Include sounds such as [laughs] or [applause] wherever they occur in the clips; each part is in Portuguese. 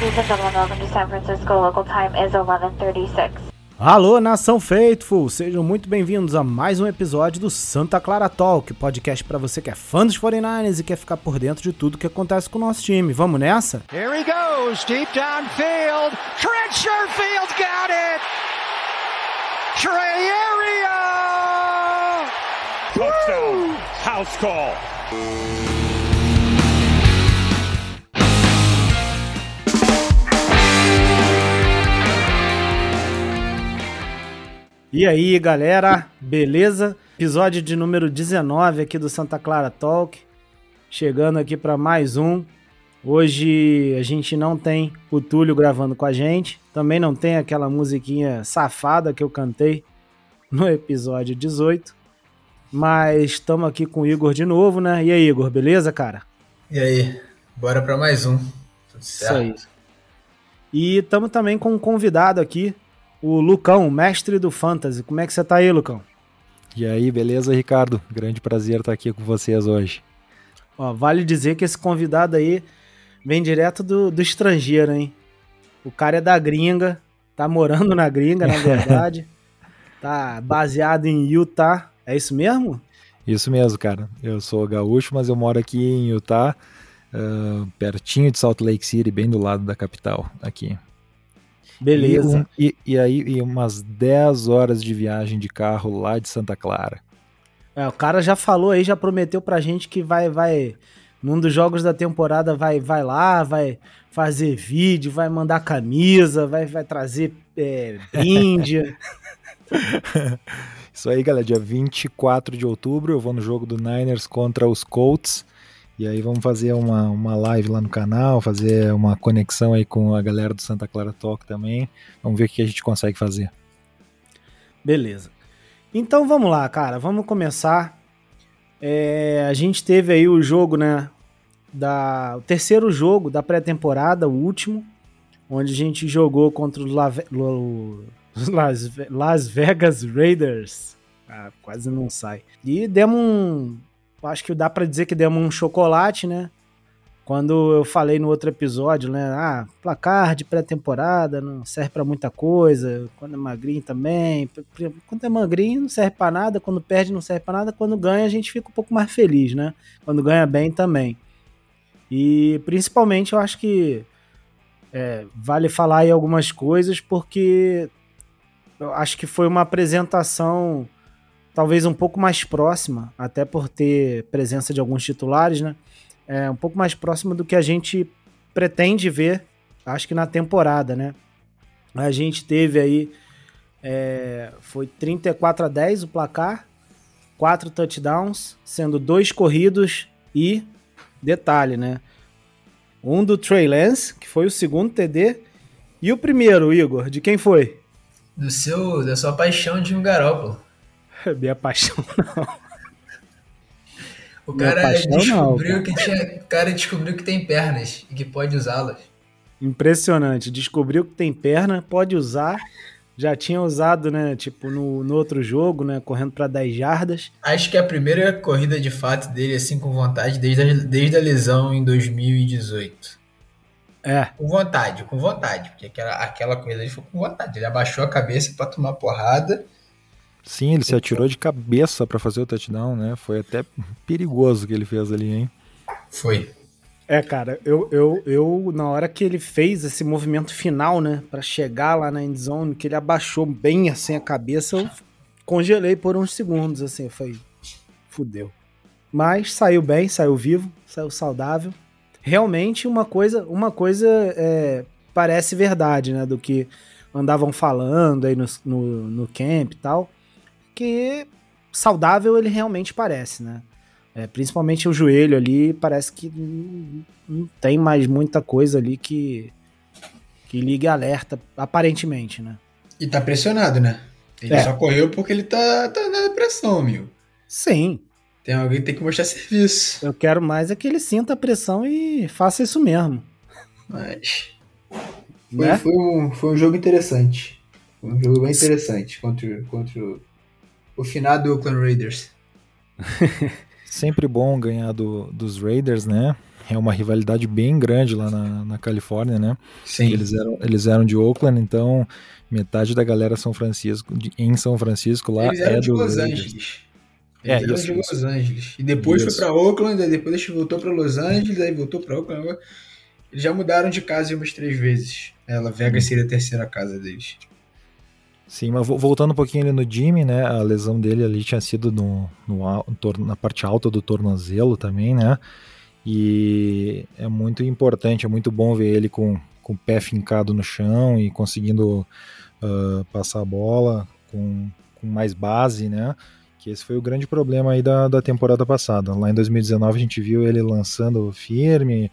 Ladies and gentlemen, welcome to San Francisco. Local time is 11:36. Alô, nação Faithful! Sejam muito bem-vindos a mais um episódio do Santa Clara Talk, podcast para você que é fã dos 49ers e quer ficar por dentro de tudo que acontece com o nosso time. Vamos nessa? Here he goes, deep downfield. Trent Sherfield got it. Trey Area. Touchdown. House call. E aí, galera, beleza? Episódio de número 19 aqui do Santa Clara Talk. Chegando aqui para mais um. Hoje a gente não tem o Túlio gravando com a gente. Também não tem aquela musiquinha safada que eu cantei no episódio 18. Mas estamos aqui com o Igor de novo, né? E aí, Igor, beleza, cara? E aí, bora para mais um. Tudo certo? Isso aí. E estamos também com um convidado aqui, o Lucão, mestre do Fantasy. Como é que você tá aí, Lucão? E aí, beleza, Ricardo? Grande prazer estar aqui com vocês hoje. Ó, vale dizer que esse convidado aí vem direto do, do estrangeiro, hein? O cara é da gringa, tá morando na gringa, na [laughs] verdade. tá baseado em Utah. É isso mesmo? Isso mesmo, cara. Eu sou gaúcho, mas eu moro aqui em Utah, uh, pertinho de Salt Lake City, bem do lado da capital aqui. Beleza. E, um, e, e aí, e umas 10 horas de viagem de carro lá de Santa Clara. É, o cara já falou aí, já prometeu pra gente que vai, vai, num dos jogos da temporada, vai, vai lá, vai fazer vídeo, vai mandar camisa, vai, vai trazer é, brinde. [laughs] Isso aí, galera. Dia 24 de outubro eu vou no jogo do Niners contra os Colts. E aí vamos fazer uma, uma live lá no canal, fazer uma conexão aí com a galera do Santa Clara Talk também. Vamos ver o que a gente consegue fazer. Beleza. Então vamos lá, cara. Vamos começar. É, a gente teve aí o jogo, né? Da, o terceiro jogo da pré-temporada, o último, onde a gente jogou contra os La, Las, Las Vegas Raiders. Ah, quase não sai. E demos um. Acho que dá para dizer que demos um chocolate, né? Quando eu falei no outro episódio, né? Ah, placar de pré-temporada não serve para muita coisa. Quando é magrinho também. Quando é magrinho não serve para nada. Quando perde não serve para nada. Quando ganha a gente fica um pouco mais feliz, né? Quando ganha bem também. E principalmente eu acho que é, vale falar aí algumas coisas porque eu acho que foi uma apresentação talvez um pouco mais próxima, até por ter presença de alguns titulares, né? É um pouco mais próxima do que a gente pretende ver, acho que na temporada, né? A gente teve aí, é, foi 34 a 10 o placar, quatro touchdowns, sendo dois corridos e, detalhe, né? Um do Trey Lance, que foi o segundo TD, e o primeiro, Igor, de quem foi? Do seu, da sua paixão de um garópolo. [laughs] Minha paixão não. O cara paixão, descobriu não, que tinha, o cara descobriu que tem pernas e que pode usá-las. Impressionante. Descobriu que tem perna, pode usar. Já tinha usado, né, tipo, no, no outro jogo, né, correndo para 10 jardas. Acho que é a primeira corrida de fato dele, assim, com vontade, desde a, desde a lesão em 2018. É. Com vontade, com vontade. Porque aquela, aquela corrida ele foi com vontade. Ele abaixou a cabeça para tomar porrada Sim, ele se atirou de cabeça para fazer o touchdown, né? Foi até perigoso que ele fez ali, hein? Foi. É, cara, eu, eu, eu, na hora que ele fez esse movimento final, né, para chegar lá na endzone, que ele abaixou bem assim a cabeça, eu congelei por uns segundos, assim, foi fudeu. Mas saiu bem, saiu vivo, saiu saudável. Realmente uma coisa, uma coisa é, parece verdade, né, do que andavam falando aí no, no, no camp e tal que saudável ele realmente parece, né? É, principalmente o joelho ali, parece que não, não, tem mais muita coisa ali que, que liga alerta, aparentemente, né? E tá pressionado, né? Ele é. só correu porque ele tá, tá na pressão, meu. Sim. Tem alguém que tem que mostrar serviço. Eu quero mais é que ele sinta a pressão e faça isso mesmo. Mas. Foi, né? foi, um, foi um jogo interessante. Foi um jogo bem interessante contra, contra o final do Oakland Raiders. [laughs] Sempre bom ganhar do, dos Raiders, né? é uma rivalidade bem grande lá na, na Califórnia, né? Sim. Eles eram, eles eram de Oakland, então metade da galera São Francisco, de, em São Francisco lá Eles eram é de do Los Raiders. Angeles. É, Eles eram isso, de isso. Los Angeles. E depois Isso. foi pra Oakland, aí depois voltou pra Los Angeles, aí voltou pra Oakland. Eles já mudaram de casa umas três vezes. Ela, Vegas seria a terceira casa deles. Sim, mas vo- voltando um pouquinho ali no Jimmy, né? A lesão dele ali tinha sido no, no na parte alta do tornozelo também, né? E é muito importante, é muito bom ver ele com, com o pé fincado no chão e conseguindo ah, passar a bola com, com mais base, né? Que esse foi o grande problema aí da, da temporada passada. Lá em 2019 a gente viu ele lançando firme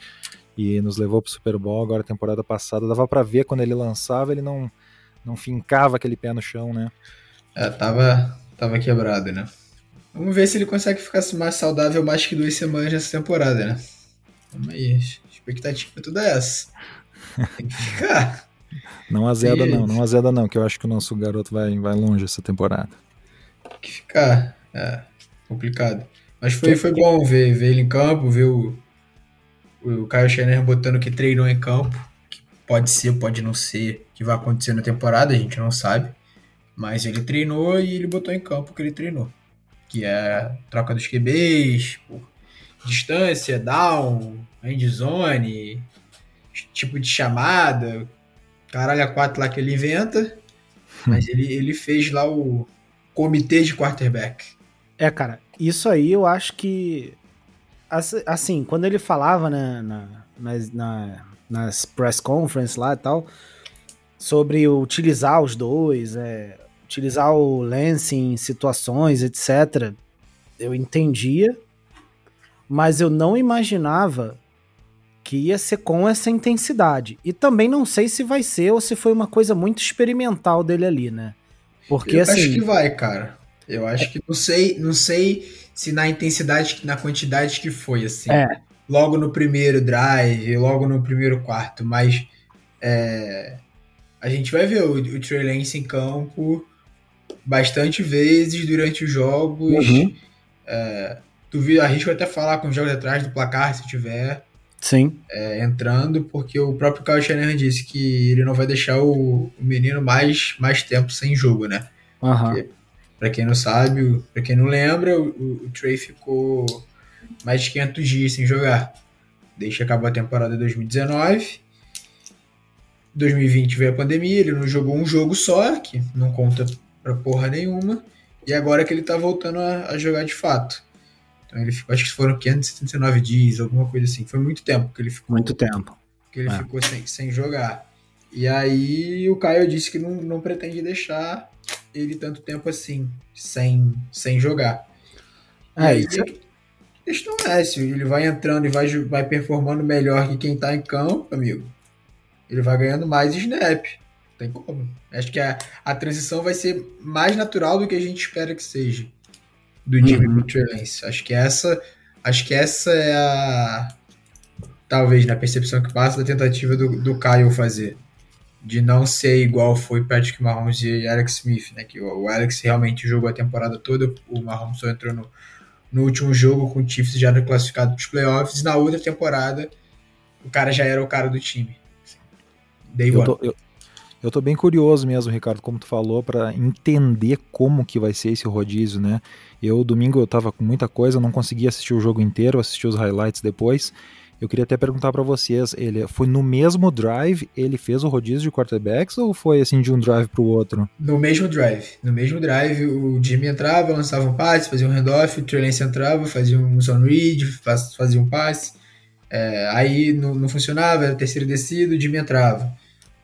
e nos levou pro Super Bowl. Agora, temporada passada, dava pra ver quando ele lançava, ele não, não fincava aquele pé no chão, né? É, tava, tava quebrado, né? Vamos ver se ele consegue ficar mais saudável mais que duas semanas nessa temporada, né? Vamos aí. Expectativa é toda essa. Tem que ficar. [laughs] Não azeda, Sim. não, não azeda, não, que eu acho que o nosso garoto vai, vai longe essa temporada. Tem que ficar. É, complicado. Mas foi, foi bom ver, ver ele em campo, ver o, o Kyle Shanahan botando que treinou em campo. Pode ser, pode não ser, que vai acontecer na temporada, a gente não sabe. Mas ele treinou e ele botou em campo o que ele treinou. Que é troca dos QBs, por distância, down, end zone, tipo de chamada, caralho a quatro lá que ele inventa. [laughs] Mas ele, ele fez lá o comitê de quarterback. É, cara, isso aí eu acho que. ass- Assim, quando ele falava né, na, nas, na- nas press conference lá e tal, sobre utilizar os dois, é, utilizar o Lance em situações, etc., eu entendia, mas eu não imaginava que ia ser com essa intensidade. E também não sei se vai ser ou se foi uma coisa muito experimental dele ali, né? Porque eu assim. acho que vai, cara. Eu acho que não sei, não sei se na intensidade, na quantidade que foi, assim. É. Logo no primeiro drive, logo no primeiro quarto, mas é, a gente vai ver o, o Trey Lance em campo bastante vezes durante os jogos. Uhum. É, duvido, arrisco até falar com os jogos atrás do placar, se tiver. Sim. é, entrando, porque o próprio Kyle Shanahan disse que ele não vai deixar o, o menino mais, mais tempo sem jogo, né? Aham. Pra quem não sabe, pra quem não lembra, o, o, o Trey ficou mais de 500 dias sem jogar. Desde que acabou a temporada de 2019. 2020 veio a pandemia, ele não jogou um jogo só, que não conta pra porra nenhuma. E agora que ele tá voltando a, a jogar de fato. Então ele ficou, acho que foram 579 dias, alguma coisa assim. Foi muito tempo que ele ficou Muito tempo. que ele É. ficou sem, sem jogar. E aí o Caio disse que não, não pretende deixar ele tanto tempo assim, sem, sem jogar. E É, aí, isso a questão é, se ele vai entrando e vai, vai performando melhor que quem tá em campo, amigo, ele vai ganhando mais snap. Não Tem como. Acho que a, a transição vai ser mais natural do que a gente espera que seja. Do Jimmy Uhum. pro Trey. Acho que essa. Acho que essa é a. Talvez na percepção que passa da tentativa do, do Kyle fazer. De não ser igual foi Patrick Mahomes e Alex Smith, né? Que o, o Alex realmente jogou a temporada toda, o Mahomes só entrou no, no último jogo com o Chiefs já classificado para os playoffs. E na outra temporada, o cara já era o cara do time. Day Eu tô, eu, eu tô bem curioso mesmo, Ricardo, como tu falou, pra entender como que vai ser esse rodízio, né? Eu, domingo, eu tava com muita coisa, não consegui assistir o jogo inteiro, assisti os highlights depois. Eu queria até perguntar pra vocês, ele foi no mesmo drive, ele fez o rodízio de quarterbacks ou foi assim de um drive pro outro? No mesmo drive. No mesmo drive, o Jimmy entrava, lançava um passe, fazia um handoff, o Trey entrava, fazia um zone read, faz- fazia um passe. É, aí não, não funcionava, era terceira descida, o Jimmy entrava.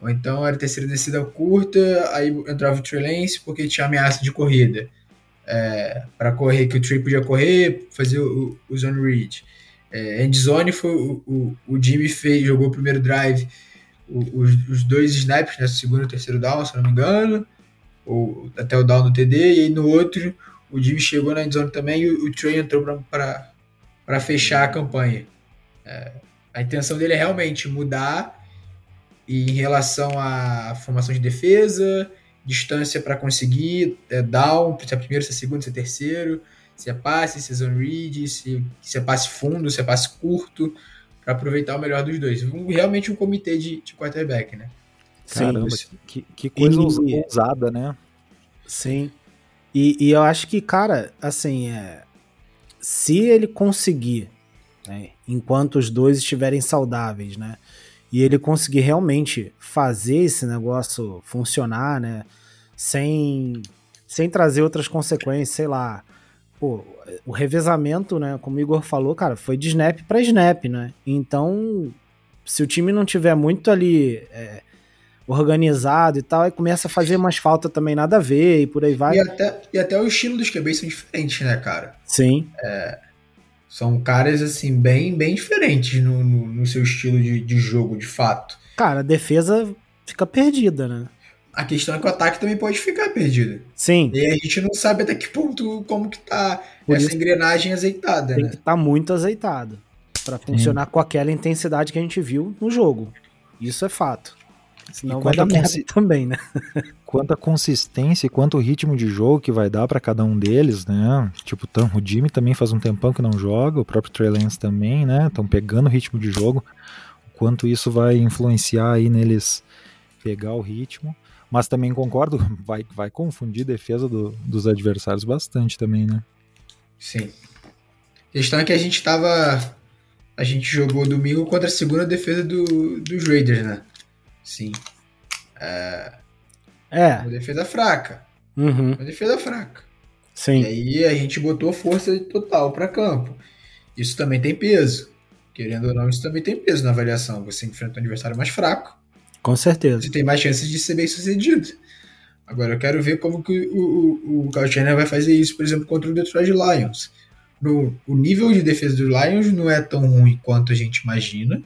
Ou então era terceira descida curta, aí entrava o Trey porque tinha ameaça de corrida. É, para correr, que o Trey podia correr, fazer o, o zone read. É, end zone foi o, o, o Jimmy fez, jogou o primeiro drive, o- os, os dois snaps, né, segundo e terceiro down, se não me engano, ou até o down do TD, e aí no outro o Jimmy chegou na endzone também e o, o Trey entrou para fechar a campanha. É, a intenção dele é realmente mudar em relação à formação de defesa, distância para conseguir, é, down, se é primeiro, se é segundo, se é terceiro, se é passe, se é zone read, se, se é passe fundo, se é passe curto, para aproveitar o melhor dos dois. Um, realmente um comitê de, de quarterback, né? Caramba, que, que coisa E- ousada, né? Sim. E, e eu acho que, cara, assim, é, se ele conseguir, né, enquanto os dois estiverem saudáveis, né? E ele conseguir realmente fazer esse negócio funcionar, né? Sem, sem trazer outras consequências, sei lá. Pô, o revezamento, né? Como o Igor falou, cara, foi de snap para snap, né? Então, se o time não tiver muito ali é, organizado e tal, aí começa a fazer mais falta também nada a ver e por aí vai. E até, e até o estilo dos QBs são diferentes, né, cara? Sim, São caras, assim, bem, bem diferentes no, no, no seu estilo de, de jogo, de fato. cara, a defesa fica perdida, né? A questão é que o ataque também pode ficar perdido. Sim, E aí a gente não sabe até que ponto, como que tá Por essa engrenagem azeitada, tem né? que estar muito azeitado pra funcionar com aquela intensidade que a gente viu no jogo. Isso é fato. Senão E vai dar merda também, né? [laughs] Quanto a consistência e quanto o ritmo de jogo que vai dar pra cada um deles, né? Tipo, tam- o Jimmy também faz um tempão que não joga, o próprio Trey Lance também, né? Estão pegando o ritmo de jogo. O quanto isso vai influenciar aí neles pegar o ritmo. Mas também concordo, [laughs] vai, vai confundir a defesa do- dos adversários bastante também, né? Sim. A questão é que a gente tava. A gente jogou domingo contra a segunda defesa do, dos Raiders, né? Sim. É, Uma defesa fraca. uhum, Uma defesa fraca. E sim, aí a gente botou força total para campo. Isso também tem peso. Querendo ou não, isso também tem peso na avaliação. Você enfrenta um adversário mais fraco, com certeza. você tem mais chances de ser bem sucedido. Agora eu quero ver como que o, o, o vai fazer isso, por exemplo, contra o Detroit Lions. No, o nível de defesa dos Lions não é tão ruim quanto a gente imagina.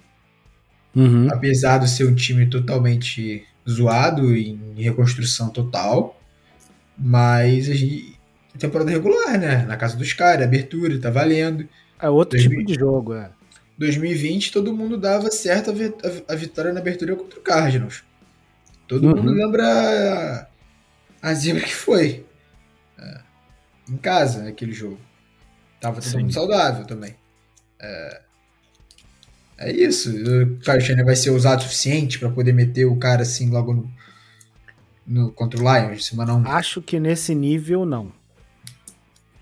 Uhum, apesar de ser um time totalmente zoado em reconstrução total, mas a gente temporada regular, né? Na casa dos caras, abertura, tá valendo. É outro 2000. tipo de jogo, é. 2020 todo mundo dava certo a, vi- a- a vitória na abertura contra o Cardinals. Todo Uhum. mundo lembra a, a zebra que foi. É, em casa, naquele jogo. Tava todo Sim. mundo saudável também. É, é isso. O Kyle Shanahan vai ser usado o suficiente pra poder meter o cara assim logo no, no- contra o Lions, semana 1. Acho que nesse nível não.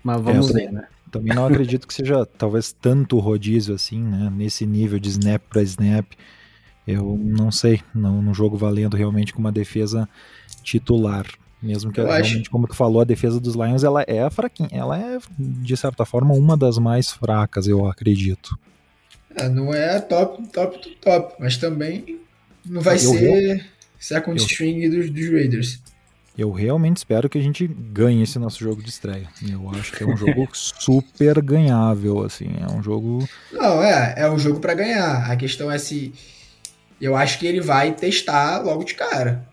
Mas vamos eu ver, né? Também não acredito que seja talvez tanto rodízio assim, né? Nesse nível de snap para snap. Eu não sei, não, não jogo valendo realmente com uma defesa titular. Mesmo que Eu acho- realmente, como tu falou, a defesa dos Lions ela é fraquinha. Ela é, de certa forma, uma das mais fracas, eu acredito. É, não é top, top top, mas também não vai Eu ser second eu- string dos, dos Raiders. Eu realmente espero que a gente ganhe esse nosso jogo de estreia. Eu acho que é um jogo [laughs] super ganhável, assim. É um jogo. Não, é, é um jogo pra ganhar. A questão é se. Eu acho que ele vai testar logo de cara.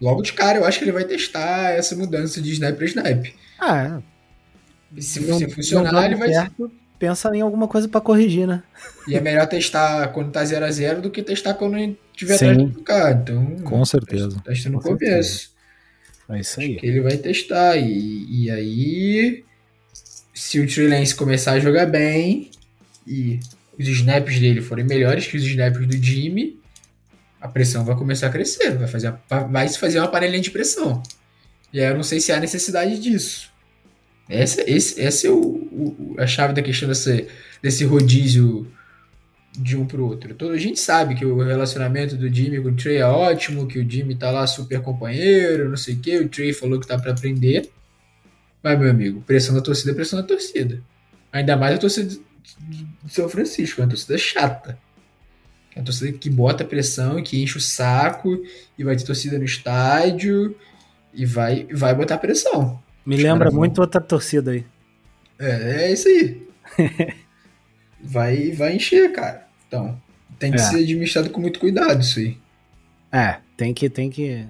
Logo de cara, eu acho que ele vai testar essa mudança de snap pra snap. Ah, E se, não, se não funcionar, dando ele vai. certo, pensa em alguma coisa pra corrigir, né? E é melhor testar quando tá 0 a 0 do que testar quando tiver Sim. atrás do cara. Então, Com certeza. testa no Com começo. É isso que ele vai testar. E, e aí, se o Trey Lance começar a jogar bem e os snaps dele forem melhores que os snaps do Jimmy, a pressão vai começar a crescer. Vai, fazer, vai se fazer uma panelhinha de pressão. E aí eu não sei se há necessidade disso. Essa, esse, essa é o, o- a chave da questão desse, desse rodízio de um pro outro. Todo, a gente sabe que o relacionamento do Jimmy com o Trey é ótimo, que o Jimmy tá lá super companheiro, não sei o que, o Trey falou que tá pra aprender. Mas, meu amigo, pressão da torcida é pressão da torcida. Ainda mais a torcida de de São Francisco, é uma torcida chata. É uma torcida que bota pressão, que enche o saco, e vai ter torcida no estádio, e vai, vai botar pressão. Me lembra vão- muito outra torcida aí. É, é isso aí. [laughs] vai, vai encher, cara. Então, tem que É. ser administrado com muito cuidado isso aí. É, tem que, tem que,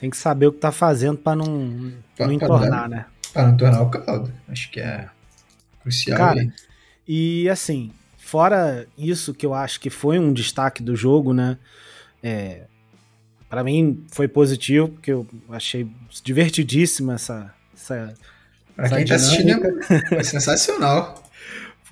tem que saber o que tá fazendo pra não, Pra- não pra entornar, dar- né? Para não tornar o caldo. Acho que é crucial Cara, aí. E assim, fora isso que eu acho que foi um destaque do jogo, né? É, para mim foi positivo, porque eu achei divertidíssima essa, essa Pra essa quem tá assistindo, dinâmica. é sensacional. [laughs]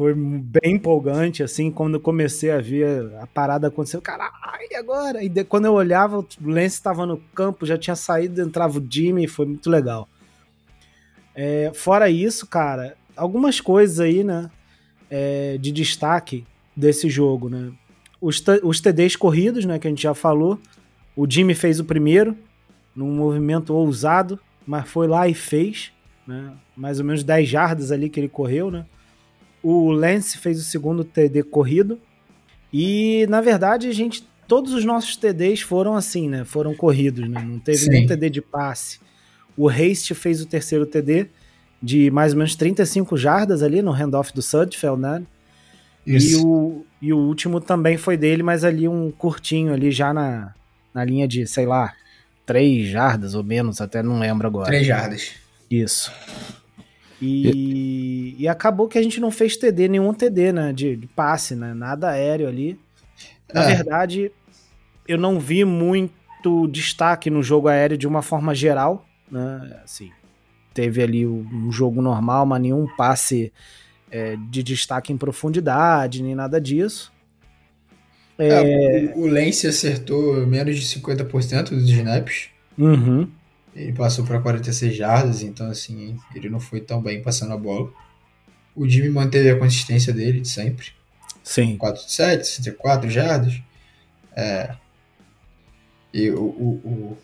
Foi bem empolgante, assim, quando eu comecei a ver a parada acontecendo. Caralho, agora? E de, quando eu olhava, o Lance estava no campo, já tinha saído, entrava o Jimmy, foi muito legal. É, fora isso, cara, algumas coisas aí, né, é, de destaque desse jogo, né? Os, os TDs corridos, né, que a gente já falou. O Jimmy fez o primeiro, num movimento ousado, mas foi lá e fez, né? Mais ou menos 10 jardas ali que ele correu, né? O Lance fez o segundo TD corrido. E, na verdade, a gente. Todos os nossos TDs foram assim, né? Foram corridos, né? Não teve Sim. nenhum TD de passe. O Haste fez o terceiro TD de mais ou menos 35 jardas ali no handoff do Sudfeld, né? E Isso. o, e o último também foi dele, mas ali um curtinho ali já na, na linha de, sei lá, 3 jardas ou menos, até não lembro agora. Três jardas. Isso. E, e acabou que a gente não fez TD, nenhum TD, né? De, de passe, né? Nada aéreo ali. Na É. verdade, eu não vi muito destaque no jogo aéreo de uma forma geral, né? Assim, teve ali um jogo normal, mas nenhum passe é, de destaque em profundidade, nem nada disso. É, É, o, o Lance acertou menos de 50% dos snaps. uhum, Ele passou para 46 jardas, então assim, ele não foi tão bem passando a bola. O Jimmy manteve a consistência dele de sempre. sim. 4 de 7, 64 jardas. É, e o, o- o-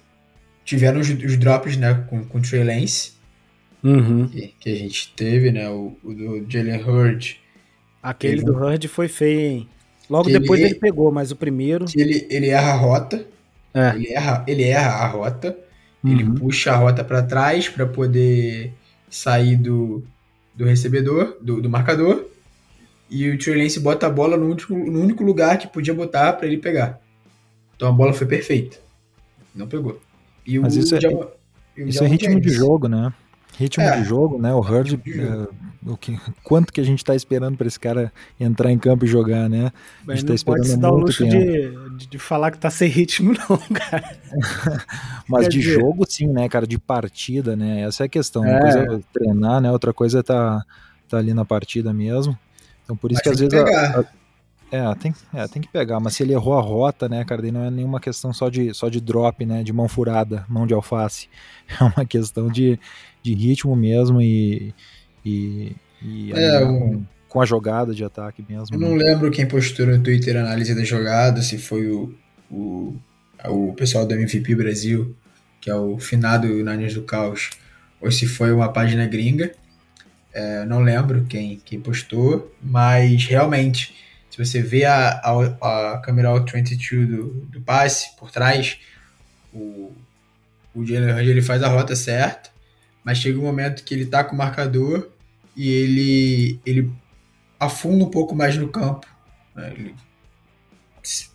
tiveram os, os drops né, com, com o Trey Lance, Uhum. que, que a gente teve, né? O, o do Jalen Hurd, Aquele Ele- do Hurd foi feio, hein? Logo Que ele- depois ele pegou, mas o primeiro. ele, ele erra a rota. É. Ele, erra, ele erra a rota. Ele Uhum. puxa a rota para trás para poder sair do, do recebedor, do, do marcador. E o Trey Lance bota a bola no único, no único lugar que podia botar para ele pegar. Então a bola foi perfeita. Não pegou. E Mas o isso é- Isso é ritmo de jogo, né? Ritmo É. de jogo, né? O Hurd, O que, quanto que a gente tá esperando para esse cara entrar em campo e jogar, né? A gente não tá pode esperando se dar o muito luxo de, de, de falar que tá sem ritmo, [laughs] não, cara. [laughs] Mas Quer de dizer- jogo, sim, né, cara? De partida, né? Essa é a questão. Uma É. coisa é treinar, né? Outra coisa é tá, tá ali na partida mesmo. Então, por isso Mas que às tem vezes. que a- pegar. a- é, tem, é, tem que pegar. Mas se ele errou a rota, né, cara? Daí não é nenhuma questão só de, só de drop, né? De mão furada, mão de alface. [laughs] É uma questão de, de ritmo mesmo e. e, e É, um- com, a jogada de ataque mesmo. Eu né? não lembro quem postou no Twitter a análise da jogada, se foi o, o, o pessoal do MVP Brasil, que é o finado Niners do Caos, ou se foi uma página gringa. É, não lembro quem, quem postou, mas realmente, se você vê a, a, a câmera All 22 do, do passe por trás, o, o Jalen Hurd ele faz a rota certa, mas chega um momento que ele tá com o marcador e ele, ele afunda um pouco mais no campo. né? Ele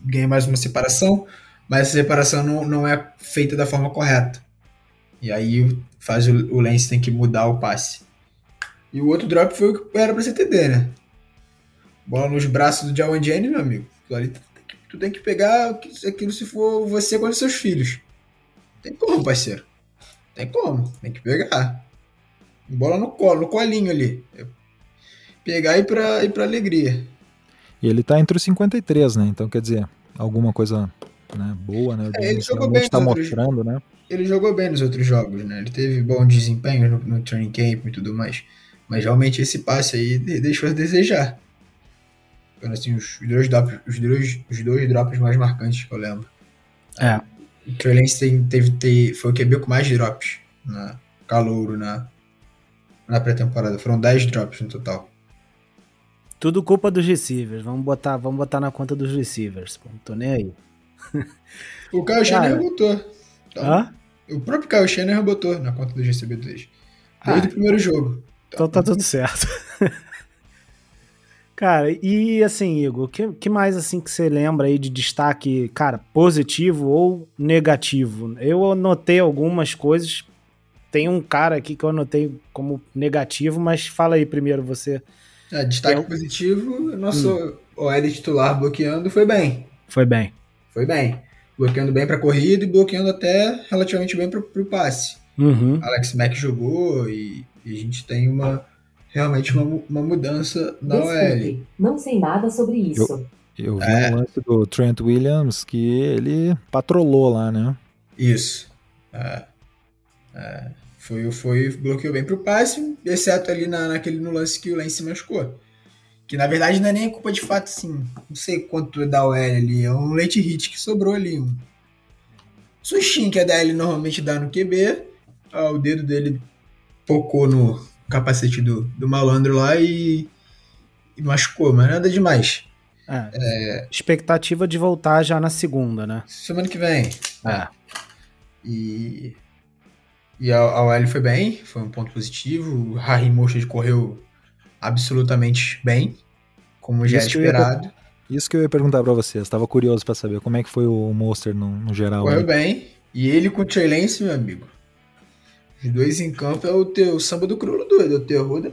ganha mais uma separação, mas essa separação não, não é feita da forma correta. E aí faz o, o Lance tem que mudar o passe. E o outro drop foi o que era pra TD, né? Bola nos braços do Jawan Jennings, meu amigo. Aquilo ali tu tem que, tu tem que pegar aquilo se for você os seus filhos. Tem como, parceiro. Tem como. Tem que pegar. Bola no colo, no colinho ali. Pegar e ir pra, ir pra alegria. E ele tá entre os 53, né? Então, quer dizer, alguma coisa né, boa, né? É, ele jogou bem tá nos outros- mostrando, né? Ele jogou bem nos outros jogos, né? Ele teve bom desempenho no, no training camp e tudo mais. Mas realmente esse passe aí de- deixou a desejar. Foram assim, os dois, drops, os, dois, os dois drops mais marcantes que eu lembro. É. O Trey Lance teve, teve, foi o QB com mais drops na calouro na, na pré-temporada. Foram 10 drops no total. Tudo culpa dos receivers. Vamos botar, vamos botar na conta dos receivers. Não tô nem aí. O Kyle Shanahan botou. Então, Hã? O próprio Kyle Shanahan botou na conta dos recebedores. Ah. Desde o primeiro jogo. Então tá tudo certo. [laughs] Cara, e assim, Igor, o que, que mais assim que você lembra aí de destaque, cara, positivo ou negativo? Eu anotei algumas coisas. Tem um cara aqui que eu anotei como negativo, mas fala aí primeiro você. É, destaque Eu- positivo, nosso Hum. OL titular bloqueando foi bem. Foi bem. Foi bem. Bloqueando bem pra corrida e bloqueando até relativamente bem pro, pro passe. Uhum. Alex Mack jogou e, e a gente tem uma realmente uma, uma mudança na OL. Desculpe, não sei nada sobre isso. Eu vi É. um lance do Trent Williams que ele patrolou lá, né? Isso. É. É. Foi, foi, bloqueou bem pro passe, exceto ali na, naquele no lance que o Lance machucou. Que na verdade não é nem culpa de fato, assim. Não sei quanto é da OL ali. É um late hit que sobrou ali. Um sustinho que a DL normalmente dá no QB. Ah, o dedo dele pocou no capacete do, do malandro lá e, e machucou, mas nada demais. É, Expectativa de voltar já na segunda, né? Semana que vem. É. E, e a, a OL foi bem, foi um ponto positivo. O Harry Moshad correu absolutamente bem, como já era eu ia esperado. Isso que eu ia perguntar pra vocês. Tava curioso pra saber como é que foi o Monster no, no geral. Correu aí. bem. E ele com o Trey Lance, meu amigo. Os dois em campo é o teu samba do crioulo doido, é o terror da,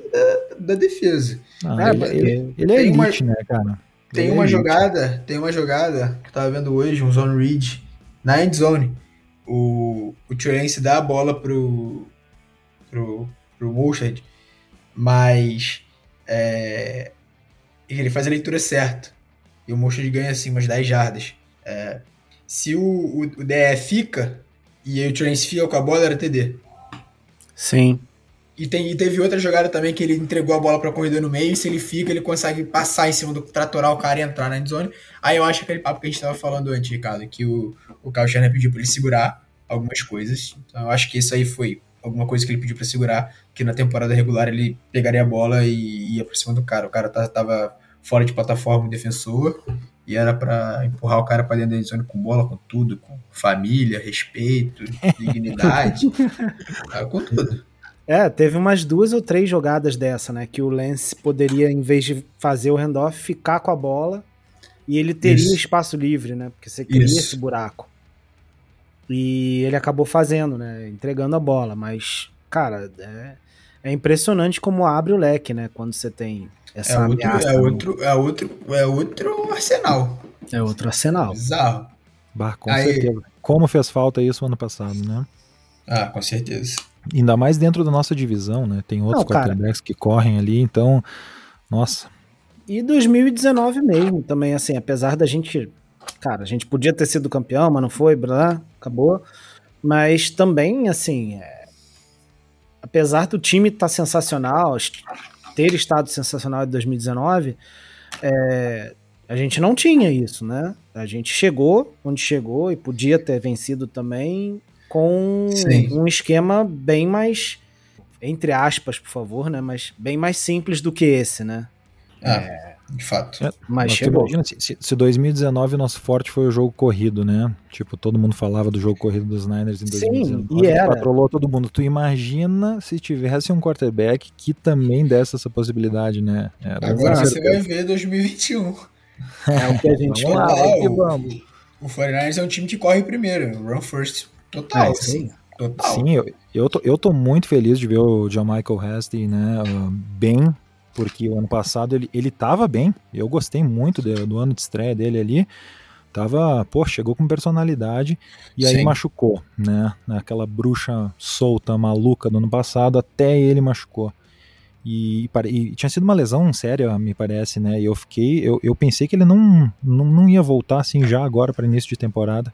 da, defesa. Ah, ele, ele- ele é uma- elite, né, cara? Tem Ele é uma jogada, tem uma jogada que eu tava vendo hoje, um zone read, na end zone. O, o Lance dá a bola pro, pro, pro Mostert, mas é, ele faz a leitura certa. E o Mostert ganha assim umas 10 jardas. É, se o, o, o DE fica e o Lance fica com a bola, era TD. Sim. E, tem, e teve outra jogada também que ele entregou a bola para corredor no meio. E se ele fica, ele consegue passar em cima do tratorar o cara e entrar na endzone. Aí eu acho aquele papo que a gente tava falando antes, Ricardo, que o, o Kyle Shanahan pediu pra ele segurar algumas coisas. Então eu acho que isso aí foi alguma coisa que ele pediu pra segurar. Que na temporada regular ele pegaria a bola e ia pra cima do cara. O cara tá- tava fora de plataforma, o defensor. E era pra empurrar o cara pra dentro da endzone com bola, com tudo, com família, respeito, dignidade. [laughs] Tava com tudo. É, teve umas duas ou três jogadas dessa, né? Que o Lance poderia, em vez de fazer o handoff, ficar com a bola e ele teria Isso. espaço livre, né? Porque você cria Isso. esse buraco. E ele acabou fazendo, né? Entregando a bola. Mas, cara, é, é impressionante como abre o leque, né? Quando você tem É essa outro, ameaça. é, no- outro, é, outro, é outro arsenal. é outro arsenal. Bizarro. Bah, com Aí- certeza. Como fez falta isso ano passado, né? Ah, com certeza. Ainda mais dentro da nossa divisão, né? Tem outros Não, cara. quarterbacks que correm ali, então. Nossa. E 2019 mesmo, também, assim, apesar da gente. Cara, a gente podia ter sido campeão, mas não foi, blá, acabou. Mas também, assim, é, apesar do time estar sensacional, est- ter estado sensacional em 2019, é, a gente não tinha isso, né? A gente chegou onde chegou e podia ter vencido também com Sim. um esquema bem mais, entre aspas, por favor, né? Mas bem mais simples do que esse, né? Ah, de fato. É, Mas chegou. imagina, se, se- se 2019 o nosso forte foi o jogo corrido, né? Tipo, todo mundo falava do jogo corrido dos Niners em Sim, 2019. e que era. Patrolou todo mundo. Tu imagina se tivesse um quarterback que também desse essa possibilidade, né? Era Agora você certeza. vai ver 2021. É o que a gente Vamos lá, fala. Total. que vamos. O 49ers é um time que corre primeiro. Run first. Total. É, assim, total. Sim, eu, eu, tô, eu tô muito feliz de ver o John Michael Hasty, né, ah, bem, porque o ano passado ele, ele tava bem, eu gostei muito do, do ano de estreia dele ali, tava, pô, chegou com personalidade e aí Sim. machucou, né, aquela bruxa solta, maluca do ano passado, até ele machucou. E, e tinha sido uma lesão séria, me parece, né? E eu fiquei, eu, eu pensei que ele não, não, não ia voltar assim já agora para início de temporada.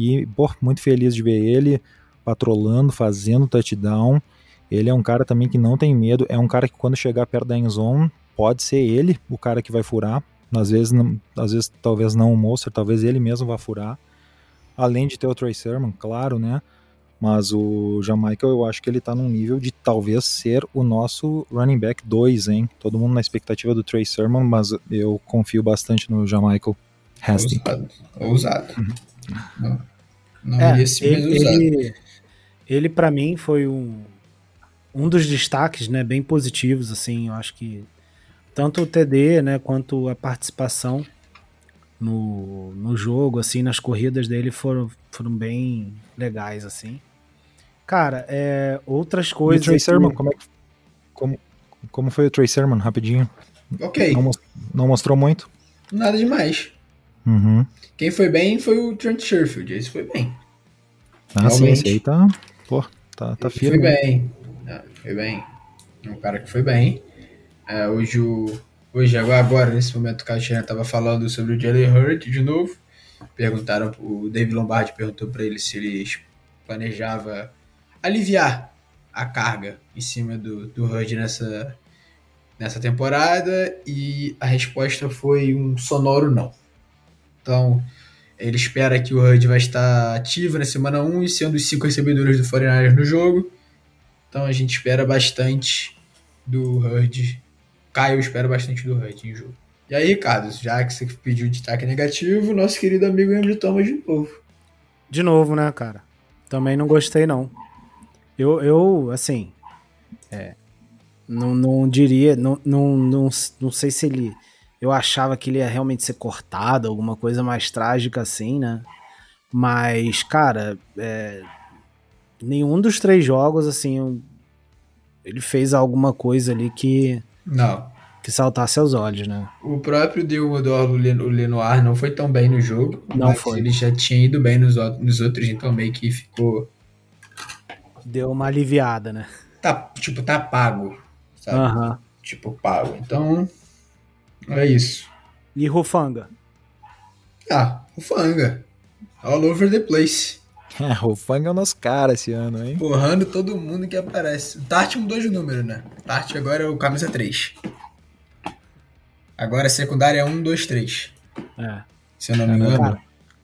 E, pô, muito feliz de ver ele patrolando, fazendo touchdown. Ele é um cara também que não tem medo, é um cara que quando chegar perto da endzone, pode ser ele o cara que vai furar. Às vezes, não- às vezes talvez não o Monster, talvez ele mesmo vá furar. Além de ter o Trey Sermon, claro, né? Mas o Jamaica, eu acho que ele tá num nível de talvez ser o nosso running back 2, hein? Todo mundo na expectativa do Trey Sermon, mas eu confio bastante no Jamaica Hasty. Ousado. Ousado. Não, não É, ia mais ele, ele, ele para mim foi um, um dos destaques, né, bem positivos, assim, eu acho que tanto o TD, né, quanto a participação no, no jogo, assim, nas corridas dele foram, foram bem legais, assim. Cara, é, outras E o coisas... Trey que- Sermon, como, é que, como, como foi o Trey Sermon, rapidinho? Ok, Não, não mostrou muito? nada demais. Uhum. Quem foi bem foi o Trent Sherfield. Esse foi bem. Ah, sim, Realmente. esse aí tá, pô, tá, tá firme. Foi bem. Ah, foi bem. um cara que foi bem. É, hoje, o, hoje, agora, nesse momento, o Caixinha estava falando sobre o Jalen Hurt de novo. Perguntaram, o David Lombardi perguntou para ele se ele planejava aliviar a carga em cima do, do Hurd nessa, nessa temporada e a resposta foi um sonoro não. Então, ele espera que o HUD vai estar ativo na semana 1 e sendo os cinco recebedores do 49 no jogo. Então a gente espera bastante do HUD. Caio espera bastante do HUD em jogo. E aí, Ricardo, já que você pediu destaque negativo, nosso querido amigo Andrew Thomas de novo. De novo, né, cara? Também não gostei, não. Eu, eu assim. É, não, não diria. Não, não, não, não sei se ele. Eu achava que ele ia realmente ser cortado, alguma coisa mais trágica assim, né? Mas, cara, é, nenhum dos três jogos, assim, ele fez alguma coisa ali que. Não. Que saltasse aos olhos, né? O próprio Deodoro Lenoir não foi tão bem no jogo. Não foi. Ele já tinha ido bem nos, nos outros, então meio que ficou. Deu uma aliviada, né? Tá, tipo, tá pago. Sabe? Aham. Tipo, pago. Então. É isso. E Rufanga? Ah, Rufanga. All over the place. [laughs] É, é o nosso cara esse ano, hein? Porrando todo mundo que aparece. O Tart mudou de número, né? O Tart agora é o camisa 3. Agora a secundária é 1, 2, 3. É. Se eu não me engano. Cara,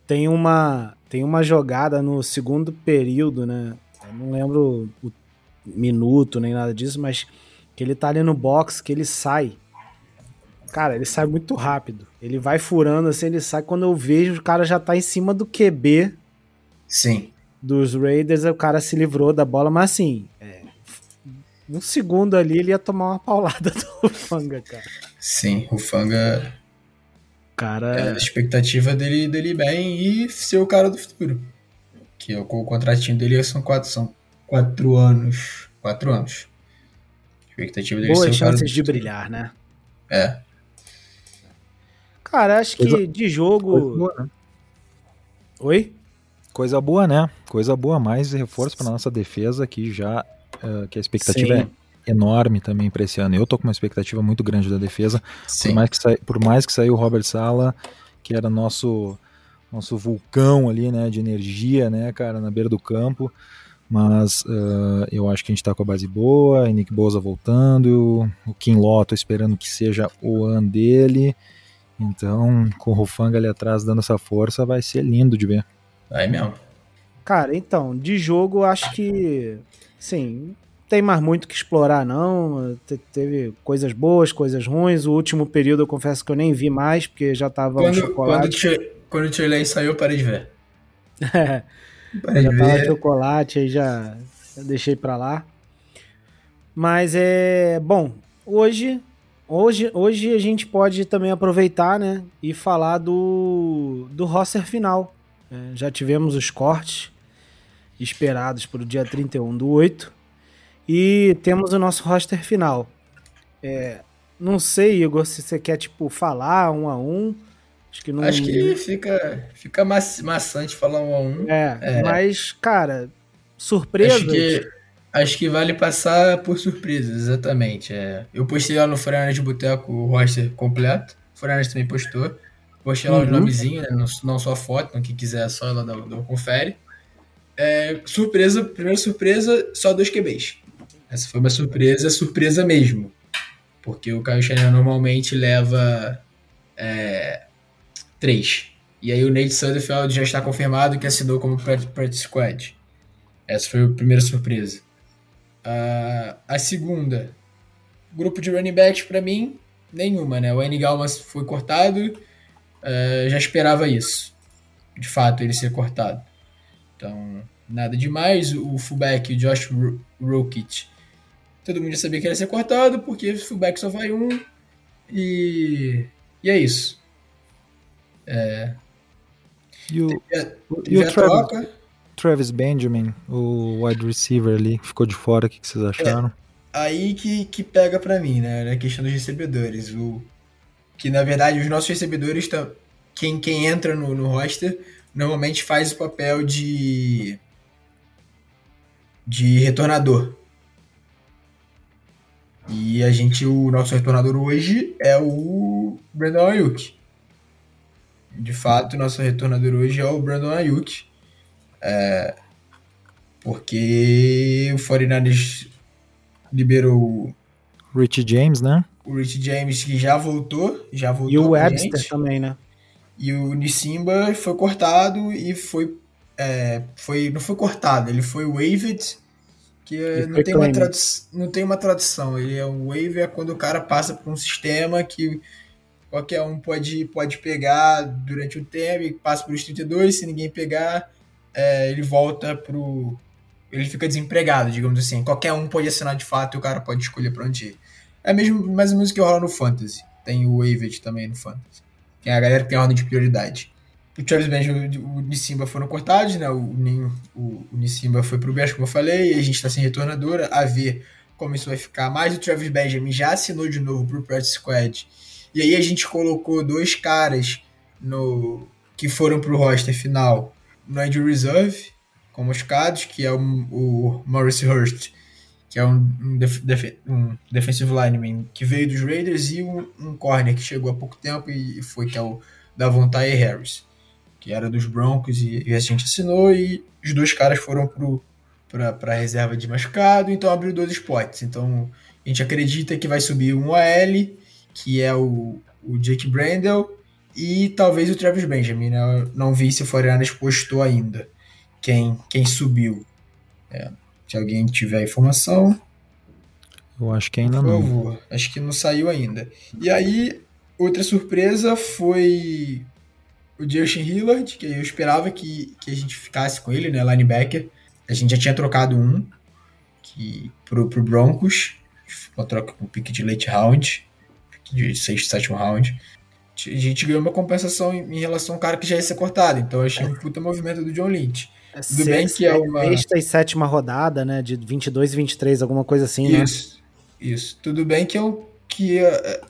tem uma, tem uma jogada no segundo período, né? Eu não lembro o minuto nem nada disso, mas que ele tá ali no box, que ele sai. Cara, ele sai muito rápido. Ele vai furando assim, ele sai. Quando eu vejo, o cara já tá em cima do QB Sim. dos Raiders, o cara se livrou da bola, mas assim, é, um segundo ali ele ia tomar uma paulada [laughs] do Fanga, cara. Sim, o Fanga. Cara, É a expectativa dele, dele bem e ser o cara do futuro. Que é o, o contratinho dele são quatro, são quatro anos. Quatro anos. A expectativa dele boas ser o cara chances de futuro. brilhar, né? É. Cara, acho que Coisa- de Coisa jogo. boa, né? Oi? Coisa boa, né? Coisa boa, mais reforço para nossa defesa aqui já, eh, que a expectativa Sim. é enorme também para esse ano. Eu tô com uma expectativa muito grande da defesa, por Sim. mais, que sai, por mais que saiu o Robert Sala, que era nosso nosso vulcão ali, né, de energia, né, cara, na beira do campo. Mas eh, eu acho que a gente tá com a base boa, e Nick Boza voltando, o Kim tô esperando que seja o ano dele. Então, com o Rufanga ali atrás dando essa força, vai ser lindo de ver. Aí mesmo. Cara, então, de jogo, acho que. Sim, não tem mais muito que explorar, não. Te- teve coisas boas, coisas ruins. O último período eu confesso que eu nem vi mais, porque já tava um Quando, o chocolate. Quando o Trey Lance saiu, eu parei de ver. É, [laughs] Parei já de tava ver. chocolate, aí já, já deixei pra lá. Mas é. Bom, hoje. Hoje, hoje a gente pode também aproveitar, né? E falar do, do roster final. É, já tivemos os cortes esperados para o dia 31 do 8. E temos o nosso roster final. É, não sei, Igor, se você quer, tipo, falar um a um. Acho que não. Acho que fica, fica ma- maçante falar um a um. É, É. mas, cara, surpresa. Acho que, acho que vale passar por surpresa, exatamente. É. Eu postei lá no Foreigners de Boteco o roster completo. O Foreigners também postou. Postei lá Uhum. o nomezinho, né? não, não só a foto, então quem quiser só ela dá, dá um confere. É, surpresa, primeira surpresa, só dois QBs. Essa foi uma surpresa, surpresa mesmo. Porque o Caio Chanel normalmente leva é, três. E aí o Nate Sutherland já está confirmado que assinou como Practice Squad. Essa foi a primeira surpresa. Ah, a segunda, grupo de running backs para mim, nenhuma, né? O N. Galmas foi cortado, ah, já esperava isso. De fato, ele ser cortado. Então, nada demais. O fullback, o Josh Ro- Rocket, todo mundo já sabia que ele ia ser cortado, porque o fullback só vai um. E, e é isso. E o, e o troca. Travis Benjamin, o wide receiver ali, que ficou de fora, o que, vocês acharam? aí que, que pega pra mim, né? Na questão dos recebedores. O, que na verdade os nossos recebedores. Quem, quem entra no, no roster normalmente faz o papel de. de retornador. E a gente, o nosso retornador hoje é o Brandon Ayuk. De fato, o nosso retornador hoje é o Brandon Ayuk. É, porque o 49ers liberou Rich James, né? o Rich James, que já voltou. Já voltou E o Webster gente. também, né? E o Nissimba foi cortado e foi, é, foi. Não foi cortado, ele foi waived. Que não tem, uma tradu- não tem uma tradução. Ele é um waiver é quando o cara passa por um sistema que qualquer um pode, pode pegar durante o tempo e passa por os 32. Se ninguém pegar, é, ele volta pro. Ele fica desempregado, digamos assim. Qualquer um pode assinar de fato e o cara pode escolher pra onde ir. É mesmo mais ou menos o que rola no Fantasy. Tem o Waived também no Fantasy. Tem a galera que tem ordem de prioridade. O Travis Benjamin e o Nissimba foram cortados, né? O, nem- o, o Nissimba foi pro Bears, como eu falei, e a gente tá sem retornadora. A ver como isso vai ficar. Mas o Travis Benjamin já assinou de novo pro Practice Squad. E aí a gente colocou dois caras no que foram pro roster final no Injury Reserve, como machucados, que é o, o Maurice Hurst, que é um, um, def- um defensive lineman que veio dos Raiders, e um, um corner que chegou há pouco tempo e foi que é o Davontae Harris, que era dos Broncos e, e a gente assinou, e os dois caras foram para reserva de machucado, então abriu dois spots. Então a gente acredita que vai subir um AL, que é o, o Jake Brandel, e talvez o Travis Benjamin. Né? Eu não vi se o Foreigners postou ainda quem, quem subiu. É, se alguém tiver informação, Eu acho que ainda não. favor. Acho que não saiu ainda. E aí, outra surpresa foi o Justin Hillard, que eu esperava que, que a gente ficasse com ele, né? Linebacker. A gente já tinha trocado um que, pro, pro Broncos. Uma troca com pique de late round. De sexto, sétimo round. A gente ganhou uma compensação em, relação ao cara que já ia ser cortado. Então eu achei um puta movimento do John Lynch. Tudo bem que é uma- Sexta e sétima rodada, né? De 22 e 23, alguma coisa assim, né? Isso, isso. Tudo bem que, eu, que, eh,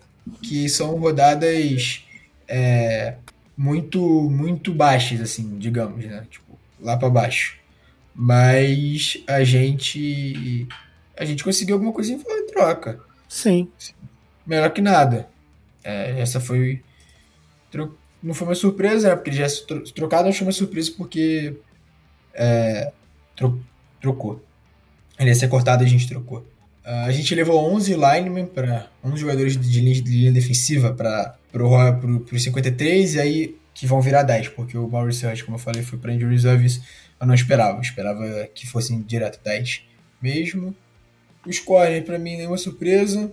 que são rodadas é, muito muito baixas, assim, digamos, né? Tipo, lá pra baixo. Mas a gente a gente conseguiu alguma coisinha em troca. Sim. Melhor que nada. É, essa foi. Não foi uma surpresa, né? Porque ele já se tro- trocado, achei uma surpresa porque. é, tro- trocou. Ele ia ser cortado e a gente trocou. Ah, a gente levou 11 linemen para 11 jogadores de linha, de linha defensiva para pro 53 e aí que vão virar 10, porque o Maurice Hutch, como eu falei, foi para injury reserves. Eu não esperava, eu esperava que fossem direto 10 mesmo. Os corner, para mim, nenhuma surpresa.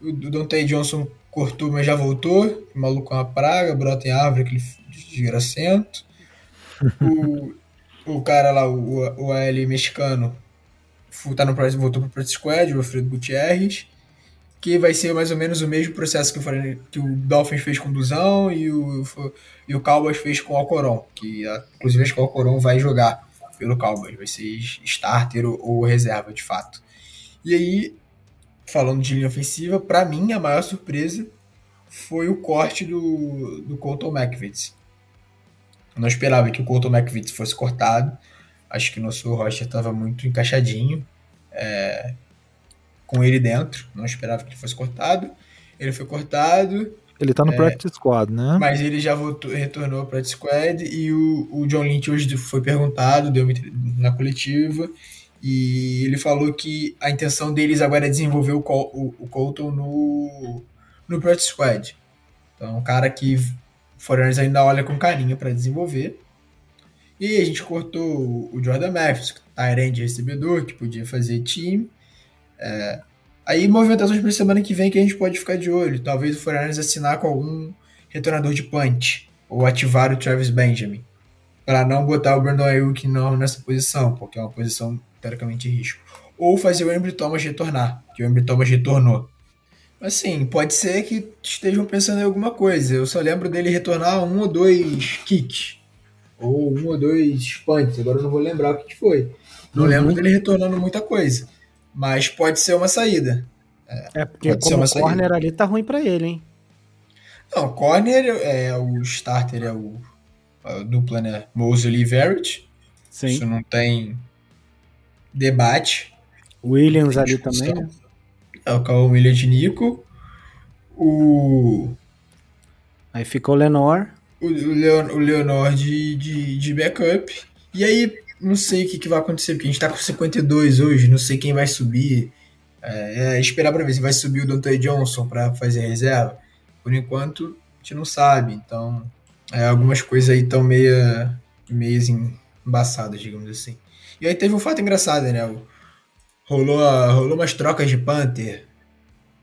O Dante Johnson cortou, mas já voltou. O maluco é uma praga, brota em árvore, aquele desgracento. o, [laughs] o cara lá, o, o AL mexicano, tá no, practice- voltou pro Practice Squad, o Alfredo Gutierrez, que vai ser mais ou menos o mesmo processo que o, Foreign- que o Dolphins fez com o Duzão e o, e o Cowboys fez com o Alcoron, que inclusive acho que o Alcoron vai jogar pelo Cowboys, vai ser starter ou, ou reserva de fato. E aí, falando de linha ofensiva, pra mim a maior surpresa foi o corte do, do Colton McVitz. Eu não esperava que o Colton McVitz fosse cortado. Acho que o nosso roster estava muito encaixadinho é, com ele dentro. Não esperava que ele fosse cortado. Ele foi cortado, Ele tá no practice squad, né? mas ele já voltou, retornou para a squad e o, o John Lynch hoje foi perguntado, deu na coletiva e ele falou que a intenção deles agora é desenvolver o, Col- o, o Colton no, no squad. Então, um cara que o Foreigners ainda olha com carinho para desenvolver. E a gente cortou o Jordan Matthews, Tyrande de recebedor, que podia fazer time. É, Aí movimentações para semana que vem que a gente pode ficar de olho. Talvez o Foreigners assinar com algum retornador de punch. Ou ativar o Travis Benjamin. Para não botar o Brandon Ayuk não nessa posição, porque é uma posição teoricamente de risco. Ou fazer o Embry Thomas retornar, que o Embry Thomas retornou. Assim, pode ser que estejam pensando em alguma coisa. Eu só lembro dele retornar um ou dois kicks. Ou um ou dois punts. Agora eu não vou lembrar o que foi. Não Uhum. lembro dele retornando muita coisa. Mas pode ser uma saída. É porque Pode ser uma saída. corner ali tá ruim pra ele, hein? Não, corner é o starter, é o a dupla, né? Mosley e Verrett. Isso não tem debate. Williams Tem ali também, né? é o Cauã Williams de Nico, o, Aí ficou o Lenor. o, Leon, o Leonor de, de, de backup. E aí, não sei o que, que vai acontecer, porque a gente tá com 52 hoje, não sei quem vai subir. É, é esperar pra ver se vai subir o Dante Johnson pra fazer reserva. Por enquanto, a gente não sabe. Então, é, algumas coisas aí estão meio, meio embaçadas, digamos assim. E aí teve um fato engraçado, né? Rolou, rolou umas trocas de Panther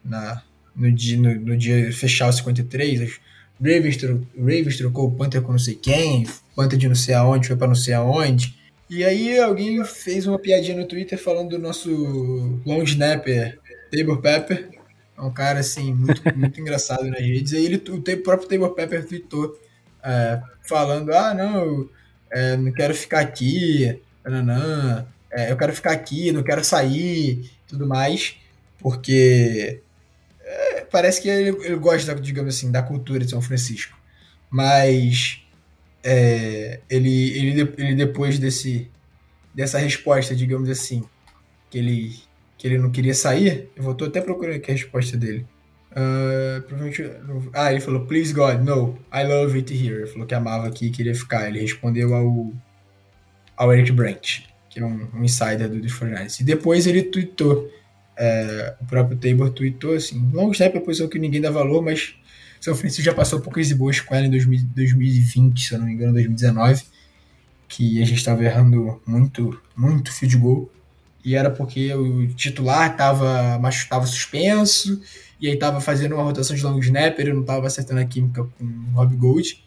na, no, dia, no, no dia fechar o 53. Os Ravens, tro, Ravens trocou o Panther com não sei quem, Panther de não sei aonde foi pra não sei aonde. E aí alguém fez uma piadinha no Twitter falando do nosso long snapper, Tabor Pepper. É um cara, assim, muito, [laughs] muito engraçado nas redes. E aí ele, o próprio Tabor Pepper tweetou é, falando, ah, não, é, não quero ficar aqui, nananã, é, eu quero ficar aqui, não quero sair, tudo mais, porque é, parece que ele, ele gosta, digamos assim, da cultura de São Francisco. Mas é, ele, ele, ele depois desse, dessa resposta, digamos assim, que ele, que ele não queria sair, eu vou até procurando aqui a resposta dele. Ah, provavelmente, ah, ele falou, please God, no, I love it here. Ele falou que amava aqui e queria ficar. Ele respondeu ao, ao Eric Brandt, que é um, um insider do, dos 49ers. E depois ele tweetou, é, o próprio Tabor tweetou assim, long snap é a posição que ninguém dá valor, mas São Francisco já passou poucas e boas com ela em 2000 2020, se eu não me engano, 2019, que a gente estava errando muito, muito field goal. E era porque o titular estava tava suspenso, e aí tava fazendo uma rotação de long snapper, ele não tava acertando a química com o Rob Gold.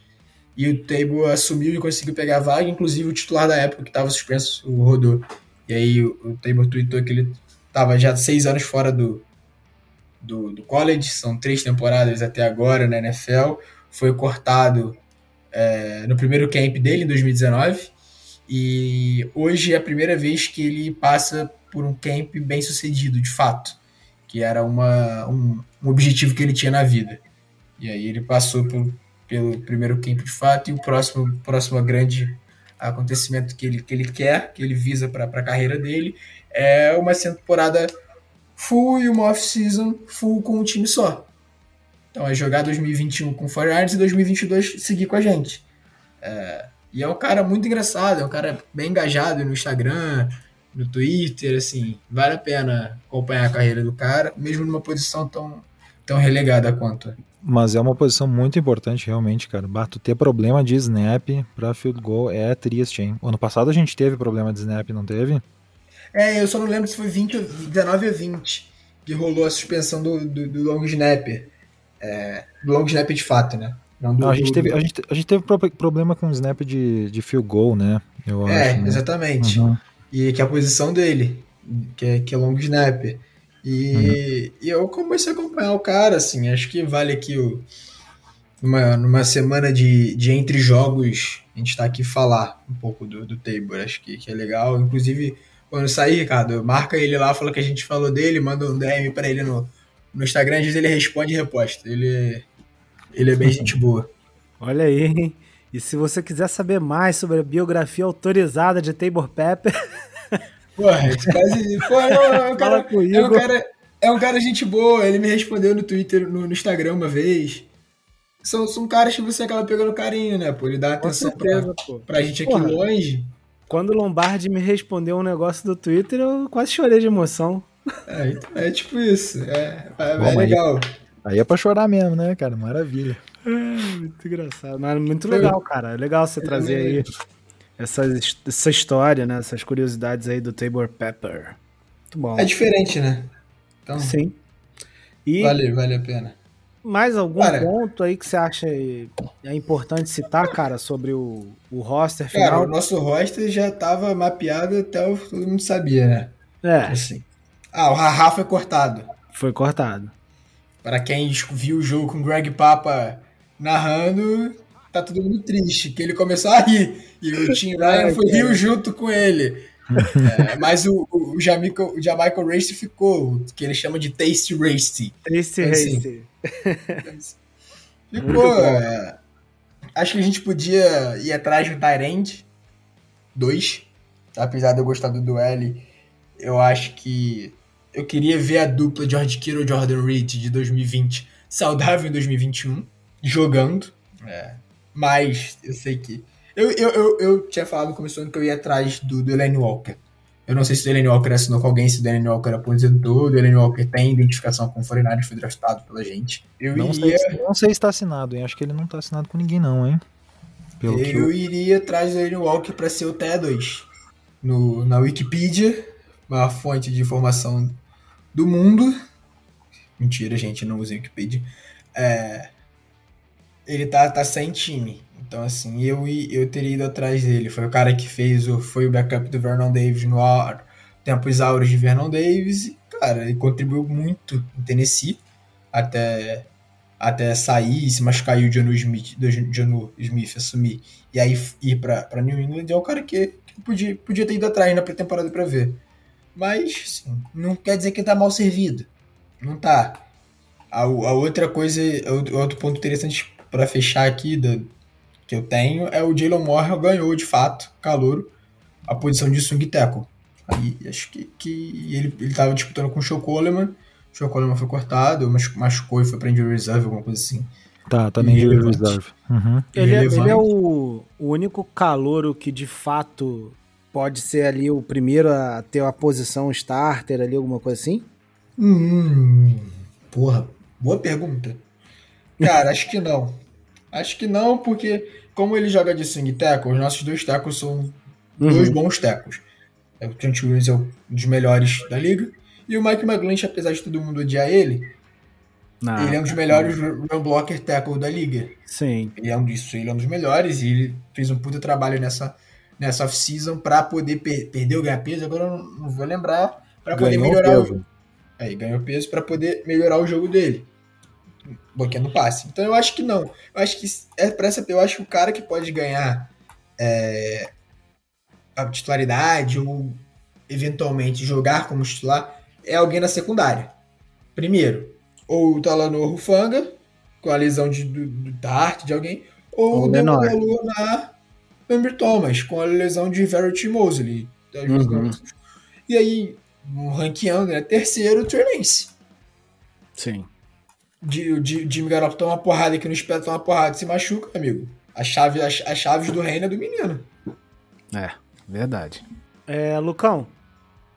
E o Table assumiu e conseguiu pegar a vaga, inclusive o titular da época que tava suspenso, o Rodô. E aí o, o Table tweetou que ele tava já seis anos fora do, do, do college, são três temporadas até agora na NFL. Foi cortado é, no primeiro camp dele, em 2019. E hoje é a primeira vez que ele passa por um camp bem sucedido, de fato. Que era uma, um, um objetivo que ele tinha na vida. E aí ele passou pelo, pelo primeiro camp de fato e o próximo, próximo grande acontecimento que ele, que ele quer, que ele visa para a carreira dele, é uma temporada full e uma off-season full com um time só. Então é jogar 2021 com o 49ers e 2022 seguir com a gente. É, e é um cara muito engraçado, é um cara bem engajado no Instagram, no Twitter, assim, vale a pena acompanhar a carreira do cara, mesmo numa posição tão, tão relegada quanto. Mas é uma posição muito importante, realmente, cara. Bah, tu ter problema de snap pra field goal é triste, hein? Ano passado a gente teve problema de snap, não teve? É, eu só não lembro se foi 20, 19 a 20 que rolou a suspensão do, do, do long snapper. É, do long snapper de fato, né? Não, do, não a, gente teve, a, gente, a gente teve problema com o snap de, de field goal, né? Eu é, acho, né? exatamente. Uhum. E que é a posição dele, que é, que é long snapper. E, uhum. e, eu comecei a acompanhar o cara, assim, acho que vale aqui o, numa, numa semana de, de entre jogos, a gente tá aqui falar um pouco do, do Tabor, acho que, que é legal. Inclusive, quando sair, Ricardo, marca ele lá, fala que a gente falou dele, manda um DM para ele no, no Instagram, às vezes ele responde e reposta. Ele, ele é bem [laughs] gente boa. Olha aí, hein? E se você quiser saber mais sobre a biografia autorizada de Tabor Pepper. Porra, esse quase. Porra, é, um [laughs] cara, é, um cara, é um cara gente boa. Ele me respondeu no Twitter, no, no Instagram uma vez. São, são caras que você acaba pegando carinho, né? Pô, ele dá atenção certeza, pra, pra gente aqui Porra, longe. Quando o Lombardi me respondeu um negócio do Twitter, eu quase chorei de emoção. É, então, é tipo isso. É, é, Bom, é legal. Aí, aí é pra chorar mesmo, né, cara? Maravilha. É, muito engraçado. Mas muito legal, cara. É legal você trazer aí essa, essa história, né? Essas curiosidades aí do Tabor Pepper. Muito bom. É diferente, né? Então, Sim. E vale, vale a pena. Mais algum cara, ponto aí que você acha é importante citar, cara, sobre o, o roster final? Cara, o nosso roster já tava mapeado até o, todo mundo sabia, né? É. Assim. Ah, o Haha foi cortado. Foi cortado. Para quem viu o jogo com o Greg Papa narrando, tá todo mundo triste, que ele começou a rir. E o Tim [laughs] Ryan foi rir junto com ele. [laughs] é, mas o, o, Jamaica, o Jamaica Race ficou, que ele chama de Taste Race. Taste então, Race. Assim, [laughs] ficou. É, acho que a gente podia ir atrás do Tyrande 2. Apesar de eu gostar do duelo, eu acho que eu queria ver a dupla George Kittle e Jordan Reed de 2020 saudável em 2021, jogando. É, mas eu sei que. Eu, eu, eu, eu tinha falado no começo que eu ia atrás do, do Elaine Walker. Eu não sei se o Delaney Walker assinou com alguém, se o Delaney Walker aposentou, o Delaney Walker tem identificação com o Foreigners, foi draftado pela gente. Eu não, iria, sei, não sei se está assinado, hein? Acho que ele não está assinado com ninguém, não, hein? Pelo eu, eu iria atrás do Delaney Walker para ser o TE2. No, na Wikipedia, uma fonte de informação do mundo. Mentira, gente, não usei Wikipedia. É, ele tá, tá sem time. Então, assim, eu, eu teria ido atrás dele. Foi o cara que fez o, foi o backup do Vernon Davis no tempos áureos de Vernon Davis. E, cara, ele contribuiu muito em Tennessee até, até sair, se machucar e o Janu Smith, Janu Smith assumir e aí ir pra, pra New England. É um cara que, que podia, podia ter ido atrás na pré-temporada pra ver. Mas, assim, não quer dizer que ele tá mal servido. Não tá. A, a outra coisa, outro ponto interessante para fechar aqui do, que eu tenho é o Jalen Moore ganhou de fato, calor, a posição de swing tackle. Aí acho que, que ele, ele tava disputando com o Show Coleman, o Show Coleman foi cortado, machucou e foi pra injury reserve, alguma coisa assim. Tá, tá na injury reserve. Uhum. Ele, é, ele é o, o único calouro que de fato pode ser ali o primeiro a ter a posição starter ali, alguma coisa assim? Hum, porra, boa pergunta. Cara, [laughs] acho que não. Acho que não, porque como ele joga de swing tackle, os nossos dois tackles são uhum. dois bons tackles. É, o Trent Williams é um dos melhores da liga. E o Mike McGlinch, apesar de todo mundo odiar ele, não, ele é um dos melhores run blocker tackle da liga. Sim. Ele é um disso, ele é um dos melhores e ele fez um puta trabalho nessa, nessa off-season pra poder per perder ou ganhar peso, agora eu não, não vou lembrar, para poder melhorar o Aí é, ganhou peso para poder melhorar o jogo dele bloqueando passe. Então eu acho que não. Eu acho que é para essa, eu acho que o cara que pode ganhar é, a titularidade ou eventualmente jogar como titular é alguém na secundária. Primeiro, ou o Talano Rufanga, com a lesão de, do, do, da arte de alguém, ou o Demo na Amber Thomas, com a lesão de Verity Mosley. Uhum. E aí, ranqueando, né? Terceiro, Trey Lance. Sim de, de, Jimmy Garoppolo toma uma porrada aqui no espelho, toma uma porrada e se machuca, amigo. A chave, as, as chaves do reino é do menino. É, verdade. É, Lucão,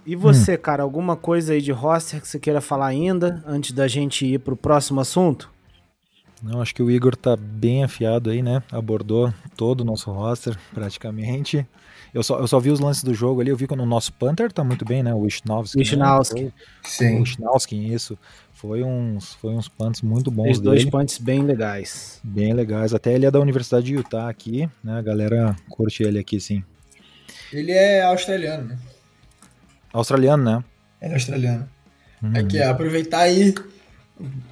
e você, hum. cara, alguma coisa aí de roster que você queira falar ainda, antes da gente ir pro próximo assunto? Não, acho que o Igor tá bem afiado aí, né? Abordou todo o nosso roster, praticamente. Eu só, eu só vi os lances do jogo ali, eu vi que o nosso Panther tá muito bem, né? O Wisnowski. Wisnowski. Né? Sim. O Wisnowski, isso. Foi uns, foi uns punts muito bons Fez dois punts bem legais. Bem legais. Até ele é da Universidade de Utah aqui, né? A galera curte ele aqui, sim. Ele é australiano, né? Australiano, né? Ele é australiano. Hum. Aqui, aproveitar aí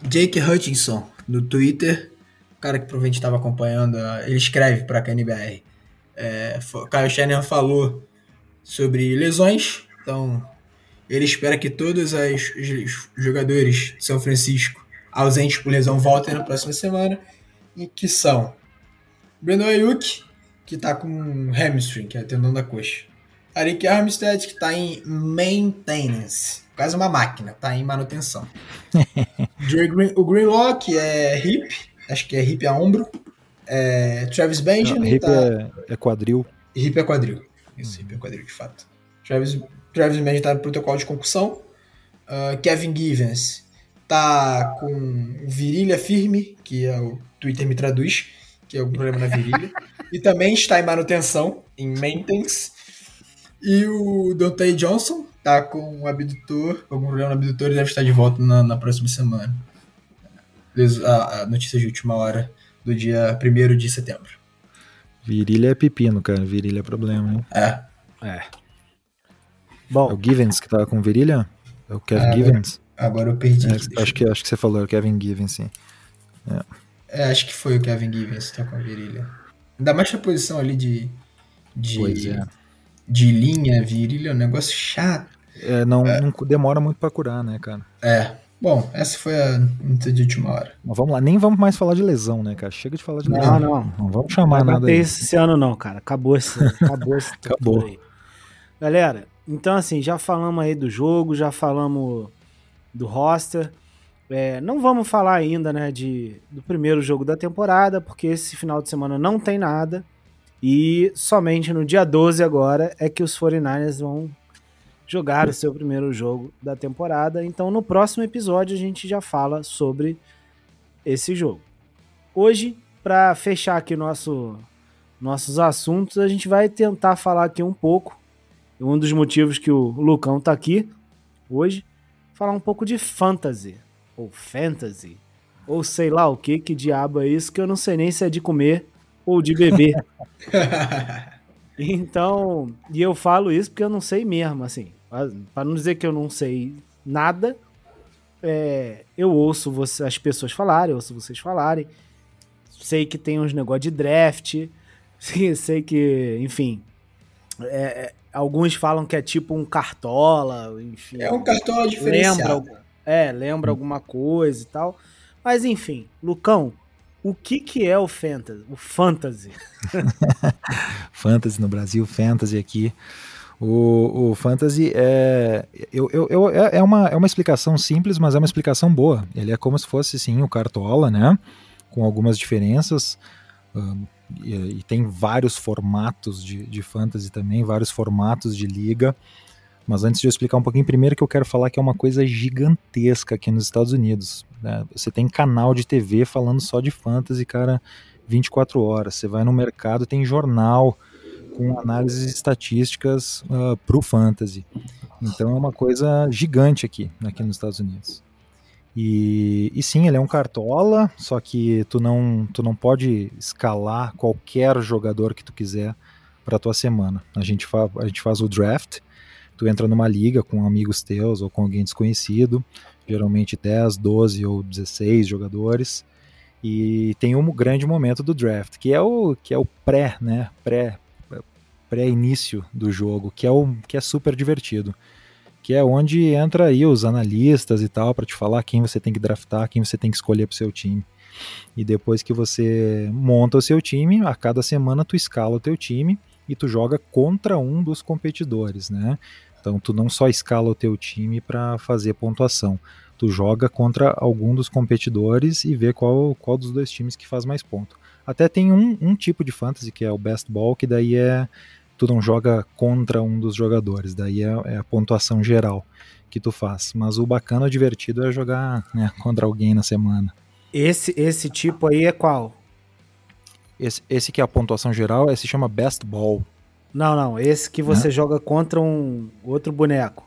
Jake Hutchinson no Twitter, o cara que provavelmente estava acompanhando, ele escreve para a KNBR. É, Kyle Shannon falou sobre lesões, então ele espera que todos os jogadores de São Francisco ausentes por lesão voltem na próxima semana, e que são Brandon Ayuk, que está com hamstring, que é tendão da coxa. Arik Armstead, que está em maintenance, quase uma máquina, está em manutenção. [laughs] Green, o Greenlock é hip, acho que é hip a ombro. É, Travis Benjamin. Hip tá... é, é, quadril. Hip é quadril. Isso, hip é quadril, de fato. Travis, Travis Benjamin tá no protocolo de concussão. Uh, Kevin Givens tá com virilha firme, que é o Twitter me traduz, que é o problema na virilha. [laughs] e também está em manutenção, em maintenance. E o Dante Johnson tá com um abdutor, algum problema no abdutor e deve estar de volta na, na próxima semana. A, a notícia de última hora do dia 1 de setembro. Virilha é pepino, cara. Virilha é problema, hein? É. É. Bom. É o Givens que tava com virilha? É o Kevin é, Givens? Agora eu perdi. É, acho, que, acho que você falou, é o Kevin Givens, sim. É. é. acho que foi o Kevin Givens que tá com a virilha. Ainda mais a posição ali de. de pois é. De linha, virilha, é um negócio chato. É, não, é. não demora muito para curar, né, cara? É. Bom, essa foi a notícia de última hora. Mas vamos lá, nem vamos mais falar de lesão, né, cara? Chega de falar de não, lesão. Não, não. Não vamos chamar não nada aí. esse ano não, cara. Acabou esse, acabou esse [laughs] Acabou. Aí. Galera, então assim, já falamos aí do jogo, já falamos do roster. É, não vamos falar ainda né, de, do primeiro jogo da temporada, porque esse final de semana não tem nada. E somente no dia 12 agora é que os 49ers vão jogar o seu primeiro jogo da temporada. Então no próximo episódio a gente já fala sobre esse jogo. Hoje, para fechar aqui nosso, nossos assuntos, a gente vai tentar falar aqui um pouco. Um dos motivos que o Lucão tá aqui hoje, falar um pouco de fantasy ou fantasy, ou sei lá o que, que diabo é isso, que eu não sei nem se é de comer ou de beber. [laughs] então, e eu falo isso porque eu não sei mesmo, assim. Para não dizer que eu não sei nada, é, eu ouço você, as pessoas falarem, eu ouço vocês falarem. Sei que tem uns negócios de draft, [laughs] sei que, enfim. É, é, alguns falam que é tipo um cartola, enfim. É um cartola diferenciado. Lembra, é, lembra alguma coisa e tal. Mas enfim, Lucão, o que que é o fantasy? O fantasy? [laughs] fantasy no Brasil, fantasy aqui. O, o fantasy é, eu, eu, eu, é, é, uma, é uma explicação simples, mas é uma explicação boa. Ele é como se fosse sim o cartola, né? Com algumas diferenças. Um, e, e, tem vários formatos de, de fantasy também, vários formatos de liga. Mas antes de eu explicar um pouquinho, primeiro que eu quero falar que é uma coisa gigantesca aqui nos Estados Unidos. Né? Você tem canal de TV falando só de fantasy, cara, 24 horas. Você vai no mercado, tem jornal com análises estatísticas uh, pro fantasy. Então é uma coisa gigante aqui, aqui nos Estados Unidos. E, e, sim, ele é um cartola, só que tu não, tu não pode escalar qualquer jogador que tu quiser para tua semana. A gente, fa, a gente faz o draft, tu entra numa liga com amigos teus ou com alguém desconhecido, geralmente 10, 12 ou 16 jogadores, e tem um grande momento do draft, que é o que é o pré, né? Pré pré-início do jogo, que é o que é super divertido. Que é onde entra aí os analistas e tal para te falar quem você tem que draftar, quem você tem que escolher para seu time. E depois que você monta o seu time, a cada semana tu escala o teu time e tu joga contra um dos competidores, né? Então tu não só escala o teu time para fazer pontuação, tu joga contra algum dos competidores e vê qual, qual dos dois times que faz mais ponto. Até tem um, um tipo de fantasy que é o best ball, que daí é tu não joga contra um dos jogadores, daí é, é a pontuação geral que tu faz. Mas o bacana, o divertido é jogar né, [laughs] contra alguém na semana. Esse, esse tipo aí é qual? Esse, esse que é a pontuação geral, esse se chama best ball. Não, não. Esse que você joga contra um outro boneco.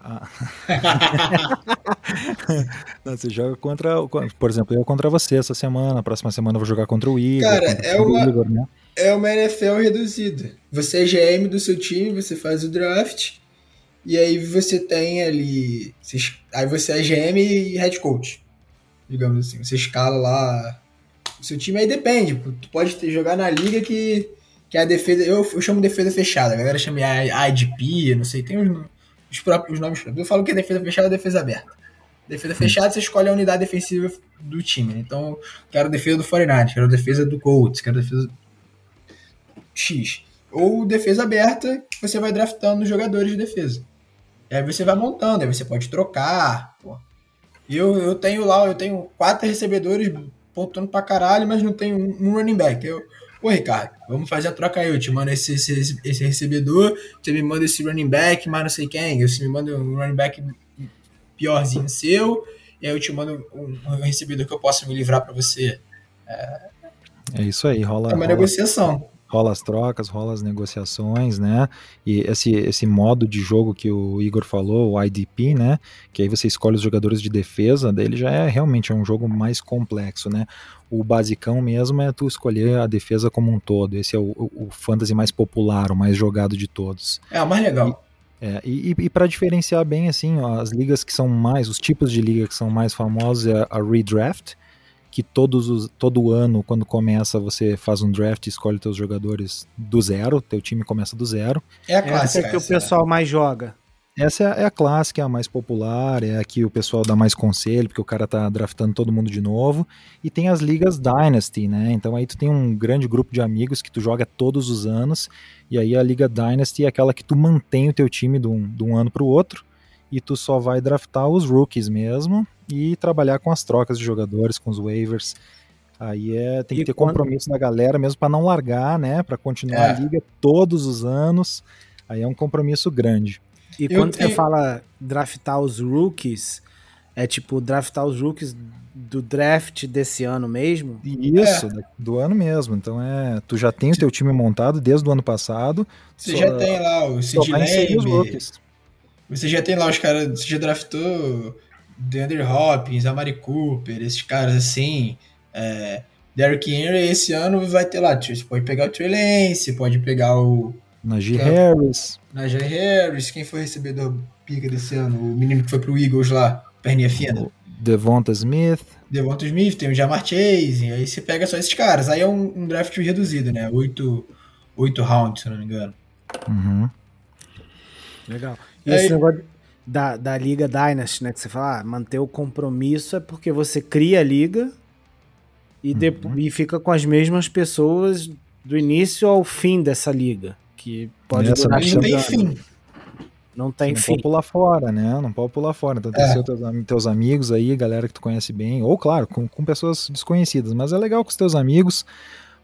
Ah. [laughs] não, você joga contra, por exemplo, eu contra você essa semana, próxima semana eu vou jogar contra o Igor. Cara, é uma, Igor, né? é uma NFL reduzida. Você é GM do seu time, você faz o draft, e aí você tem ali. Aí você é GM e head coach. Digamos assim. Você escala lá o seu time, aí depende. Tu pode ter, jogar na liga que que é a defesa, eu, eu chamo defesa fechada, a galera chama IDP, não sei, tem os, os próprios nomes. Eu falo que é defesa fechada defesa aberta. Defesa fechada, você escolhe a unidade defensiva do time. Né? Então, quero defesa do 49 quero defesa do Colts, quero defesa X. Ou defesa aberta, você vai draftando jogadores de defesa. E aí você vai montando, aí você pode trocar. Pô. Eu, eu tenho lá, eu tenho quatro recebedores pontuando pra caralho, mas não tenho um, um running back. Eu, Pô, Ricardo, vamos fazer a troca aí. Eu te mando esse, esse, esse recebedor, você me manda esse running back, mas não sei quem. Você me manda um running back piorzinho seu, e aí eu te mando um, um recebedor que eu possa me livrar para você. É... é, isso aí, rola. É uma rola, negociação rola as trocas, rola as negociações, né? E esse, esse modo de jogo que o Igor falou, o IDP, né? Que aí você escolhe os jogadores de defesa, dele já é realmente é um jogo mais complexo, né? O basicão mesmo é tu escolher a defesa como um todo. Esse é o, o, o fantasy mais popular, o mais jogado de todos. É, o mais legal. E, é, e, e para diferenciar bem, assim, ó, as ligas que são mais, os tipos de liga que são mais famosos é a redraft, que todos os, todo ano, quando começa, você faz um draft e escolhe teus jogadores do zero, teu time começa do zero. É a clássica. Essa é que essa, o pessoal é. mais joga. Essa é, é, a clássica, é a mais popular, é a que o pessoal dá mais conselho, porque o cara tá draftando todo mundo de novo. E tem as ligas Dynasty, né? Então aí tu tem um grande grupo de amigos que tu joga todos os anos. E aí a Liga Dynasty é aquela que tu mantém o teu time de um, de um ano pro outro e tu só vai draftar os rookies mesmo e trabalhar com as trocas de jogadores, com os waivers. Aí é, tem que ter quando... compromisso da galera mesmo para não largar, né? Para continuar é. a liga todos os anos. Aí é um compromisso grande. E quando você fala draftar os rookies, é tipo draftar os rookies do draft desse ano mesmo? Isso, é. do ano mesmo. Então é, tu já tem o teu time montado desde o ano passado. Você só, já tem lá o Sid Lamb, Você já tem lá os caras, você já draftou DeAndre Hopkins, Amari Cooper, esses caras assim. É, Derrick Henry esse ano vai ter lá, você pode pegar o Trey Lance, pode pegar o Najee Harris. Najee Harris, quem foi recebedor pica desse ano? O menino que foi pro Eagles lá, perninha fina. Devonta Smith. Devonta Smith, tem o Jamar Chase, aí você pega só esses caras. Aí é um, um draft reduzido, né? Oito, oito rounds, se não me engano. Uhum. Legal. E esse negócio da, da Liga Dynasty, né? Que você fala, ah, manter o compromisso é porque você cria a liga e, uhum. e fica com as mesmas pessoas do início ao fim dessa liga. Que pode Essa durar não tem fim. Não tem não fim. pode pular fora, né? Não pode pular fora. Então tem é. teus, teus amigos aí, galera que tu conhece bem, ou claro, com, com pessoas desconhecidas, mas é legal com os teus amigos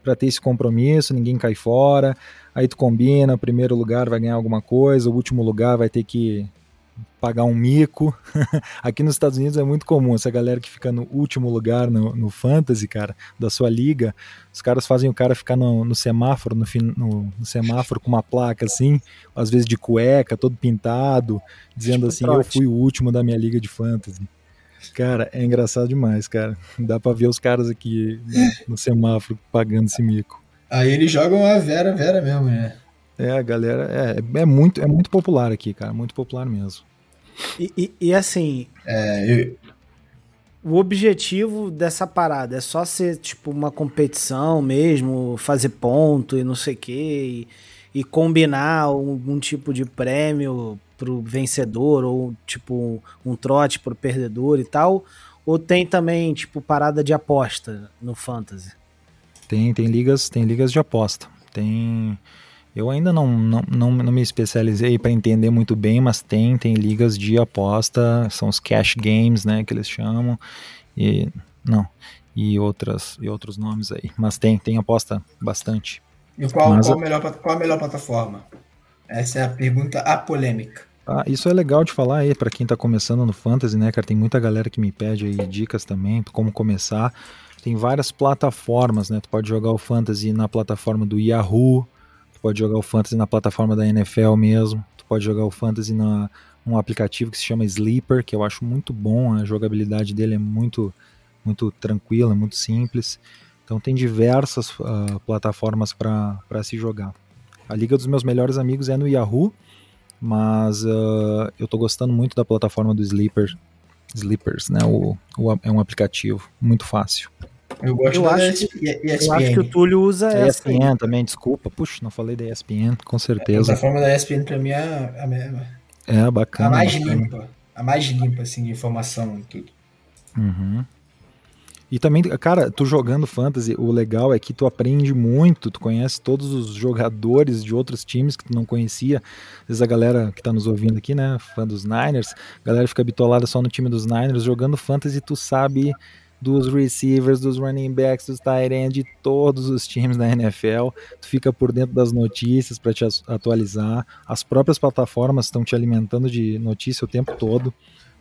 para ter esse compromisso, ninguém cai fora. Aí tu combina, o primeiro lugar vai ganhar alguma coisa, o último lugar vai ter que pagar um mico. [laughs] Aqui nos Estados Unidos é muito comum essa galera que fica no último lugar no, no fantasy, cara, da sua liga. Os caras fazem o cara ficar no, no semáforo, no, no, no, semáforo com uma placa assim, às vezes de cueca, todo pintado, dizendo tipo assim. Eu fui o último da minha liga de fantasy. Cara, é engraçado demais, cara. Dá pra ver os caras aqui no, no semáforo pagando esse mico. Aí eles jogam a Vera Vera mesmo, né? É, a galera é, é, muito, é muito popular aqui, cara, muito popular mesmo. E, e, e assim, é, eu... o objetivo dessa parada é só ser tipo uma competição mesmo, fazer ponto e não sei o que, e combinar algum tipo de prêmio pro vencedor ou tipo um trote pro perdedor e tal, ou tem também tipo parada de aposta no fantasy? Tem, tem ligas, tem ligas de aposta. Tem eu ainda não, não, não, não me especializei para entender muito bem, mas tem, tem ligas de aposta, são os cash games, né, que eles chamam, e não, e outras e outros nomes aí, mas tem, tem aposta bastante. E qual, mas, qual, a melhor, qual a melhor plataforma? Essa é a pergunta apolêmica. Ah, isso é legal de falar aí para quem está começando no Fantasy, né, cara? Tem muita galera que me pede aí dicas também, como começar. Tem várias plataformas, né? Tu pode jogar o Fantasy na plataforma do Yahoo, pode jogar o Fantasy na plataforma da NFL mesmo, tu pode jogar o Fantasy na um aplicativo que se chama Sleeper, que eu acho muito bom, a jogabilidade dele é muito muito tranquila, muito simples. Então tem diversas uh, plataformas para se jogar. A Liga dos Meus Melhores Amigos é no Yahoo, mas uh, eu estou gostando muito da plataforma do Sleeper, Sleepers, né? O, o, é um aplicativo muito fácil. Eu gosto eu acho, que, eu acho que o Túlio usa a essa. ESPN também, desculpa. Puxa, não falei da ESPN, com certeza. A plataforma da ESPN pra mim é a mesma. É, bacana. A mais bacana. limpa. A mais limpa, assim, de informação e tudo. Uhum. E também, cara, tu jogando fantasy, o legal é que tu aprende muito, tu conhece todos os jogadores de outros times que tu não conhecia. Às vezes a galera que tá nos ouvindo aqui, né, fã dos Niners, a galera fica bitolada só no time dos Niners, jogando fantasy tu sabe dos receivers, dos running backs, dos tight ends, de todos os times da NFL. Tu fica por dentro das notícias para te atualizar. As próprias plataformas estão te alimentando de notícia o tempo todo.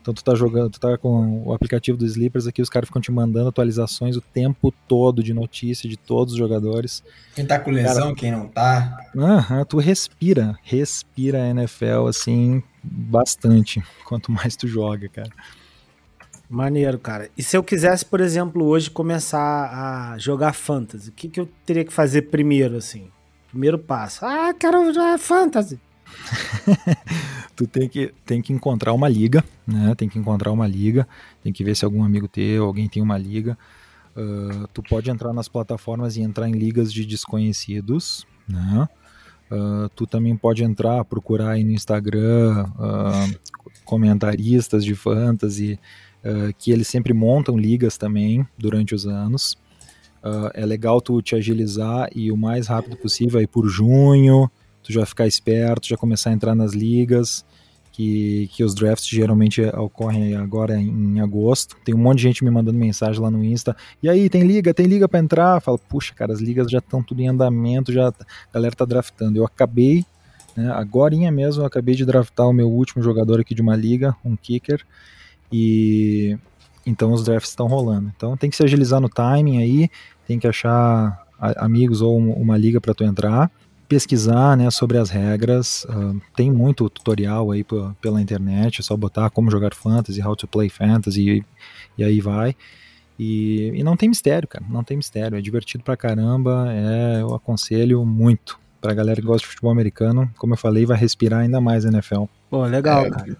Então tu tá jogando, tu tá com o aplicativo do Sleepers aqui, os caras ficam te mandando atualizações o tempo todo de notícia de todos os jogadores. Quem tá com lesão, Cara, quem não tá. Aham, tu respira, respira a NFL assim bastante, [laughs] quanto mais tu joga, cara. Maneiro, cara. E se eu quisesse, por exemplo, hoje começar a jogar fantasy, o que, que eu teria que fazer primeiro, assim? Primeiro passo. Ah, quero jogar fantasy. [laughs] tu tem que, tem que encontrar uma liga, né? Tem que encontrar uma liga, tem que ver se algum amigo teu, alguém tem uma liga. Uh, tu pode entrar nas plataformas e entrar em ligas de desconhecidos, né? Uh, tu também pode entrar, procurar aí no Instagram uh, comentaristas de fantasy, que eles sempre montam ligas também durante os anos. É legal tu te agilizar e o mais rápido possível aí por junho, tu já ficar esperto, já começar a entrar nas ligas que, que os drafts geralmente ocorrem agora em, agosto. Tem um monte de gente me mandando mensagem lá no Insta. E aí, tem liga? Tem liga para entrar? Falo, puxa, cara, as ligas já estão tudo em andamento, já a galera tá draftando. Eu acabei, né, agora mesmo, eu acabei de draftar o meu último jogador aqui de uma liga, um kicker. E então os drafts estão rolando. Então tem que se agilizar no timing aí, tem que achar amigos ou uma liga para tu entrar pesquisar né, sobre as regras. Uh, tem muito tutorial aí pela internet, é só botar como jogar fantasy, how to play fantasy, e, e aí vai. E, e, não tem mistério, cara, não tem mistério. É divertido pra caramba, é, eu aconselho muito. Pra galera que gosta de futebol americano, como eu falei, vai respirar ainda mais a NFL. Pô, legal, é, cara.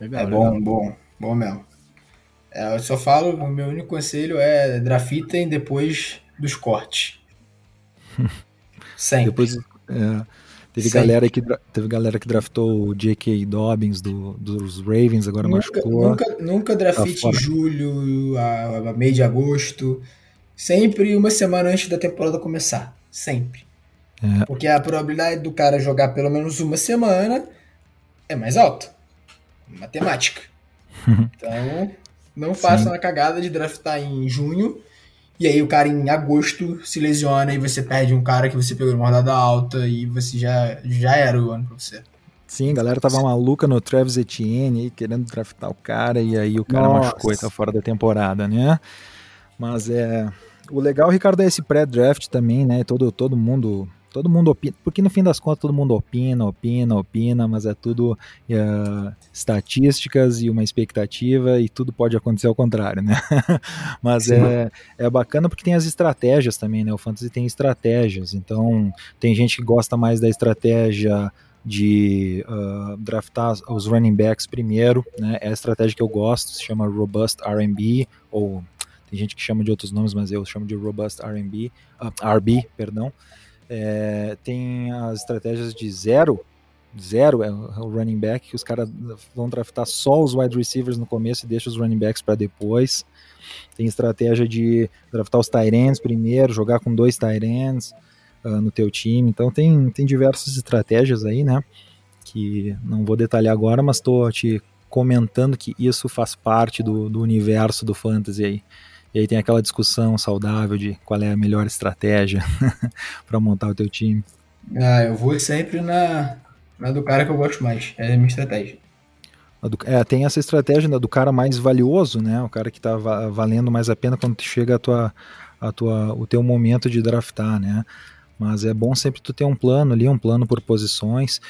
Legal, é legal. bom, bom, bom mesmo. É, eu só falo, o meu único conselho é draftem depois dos cortes. [laughs] Sempre. Depois, é, teve, galera que, teve galera que draftou o J.K. Dobbins do, dos Ravens, agora nunca, machucou. Nunca, nunca draftite tá em julho, a, a meio de agosto. Sempre uma semana antes da temporada começar. Sempre. É. Porque a probabilidade do cara jogar pelo menos uma semana é mais alta. Matemática. [laughs] então, não façam a cagada de draftar em junho e aí o cara em agosto se lesiona e você perde um cara que você pegou numa rodada alta e você já, já era o ano pra você. Sim, a galera tava maluca no Travis Etienne aí, querendo draftar o cara, e aí o cara Nossa. machucou e tá fora da temporada, né? Mas é. O legal, Ricardo, é esse pré-draft também, né? Todo, todo mundo Todo mundo opina, porque no fim das contas todo mundo opina, opina, opina, mas é tudo uh, estatísticas e uma expectativa e tudo pode acontecer ao contrário, né? [laughs] mas é, é bacana porque tem as estratégias também, né? O fantasy tem estratégias, então tem gente que gosta mais da estratégia de uh, draftar os running backs primeiro, né? É a estratégia que eu gosto, se chama Robust R&B ou tem gente que chama de outros nomes, mas eu chamo de Robust R&B, uh, ah, RB, perdão. É, tem as estratégias de zero, zero é o running back, que os caras vão draftar só os wide receivers no começo e deixa os running backs para depois. Tem estratégia de draftar os tight ends primeiro, jogar com dois tight ends uh, no teu time. Então tem, tem diversas estratégias aí, né? Que não vou detalhar agora, mas estou te comentando que isso faz parte do, do universo do fantasy aí. E aí tem aquela discussão saudável de qual é a melhor estratégia [laughs] para montar o teu time. Ah, eu vou sempre na, na do cara que eu gosto mais. É a minha estratégia. É, tem essa estratégia do cara mais valioso, né? O cara que está valendo mais a pena quando chega a tua, a tua, o teu momento de draftar, né? Mas é bom sempre tu ter um plano ali, um plano por posições.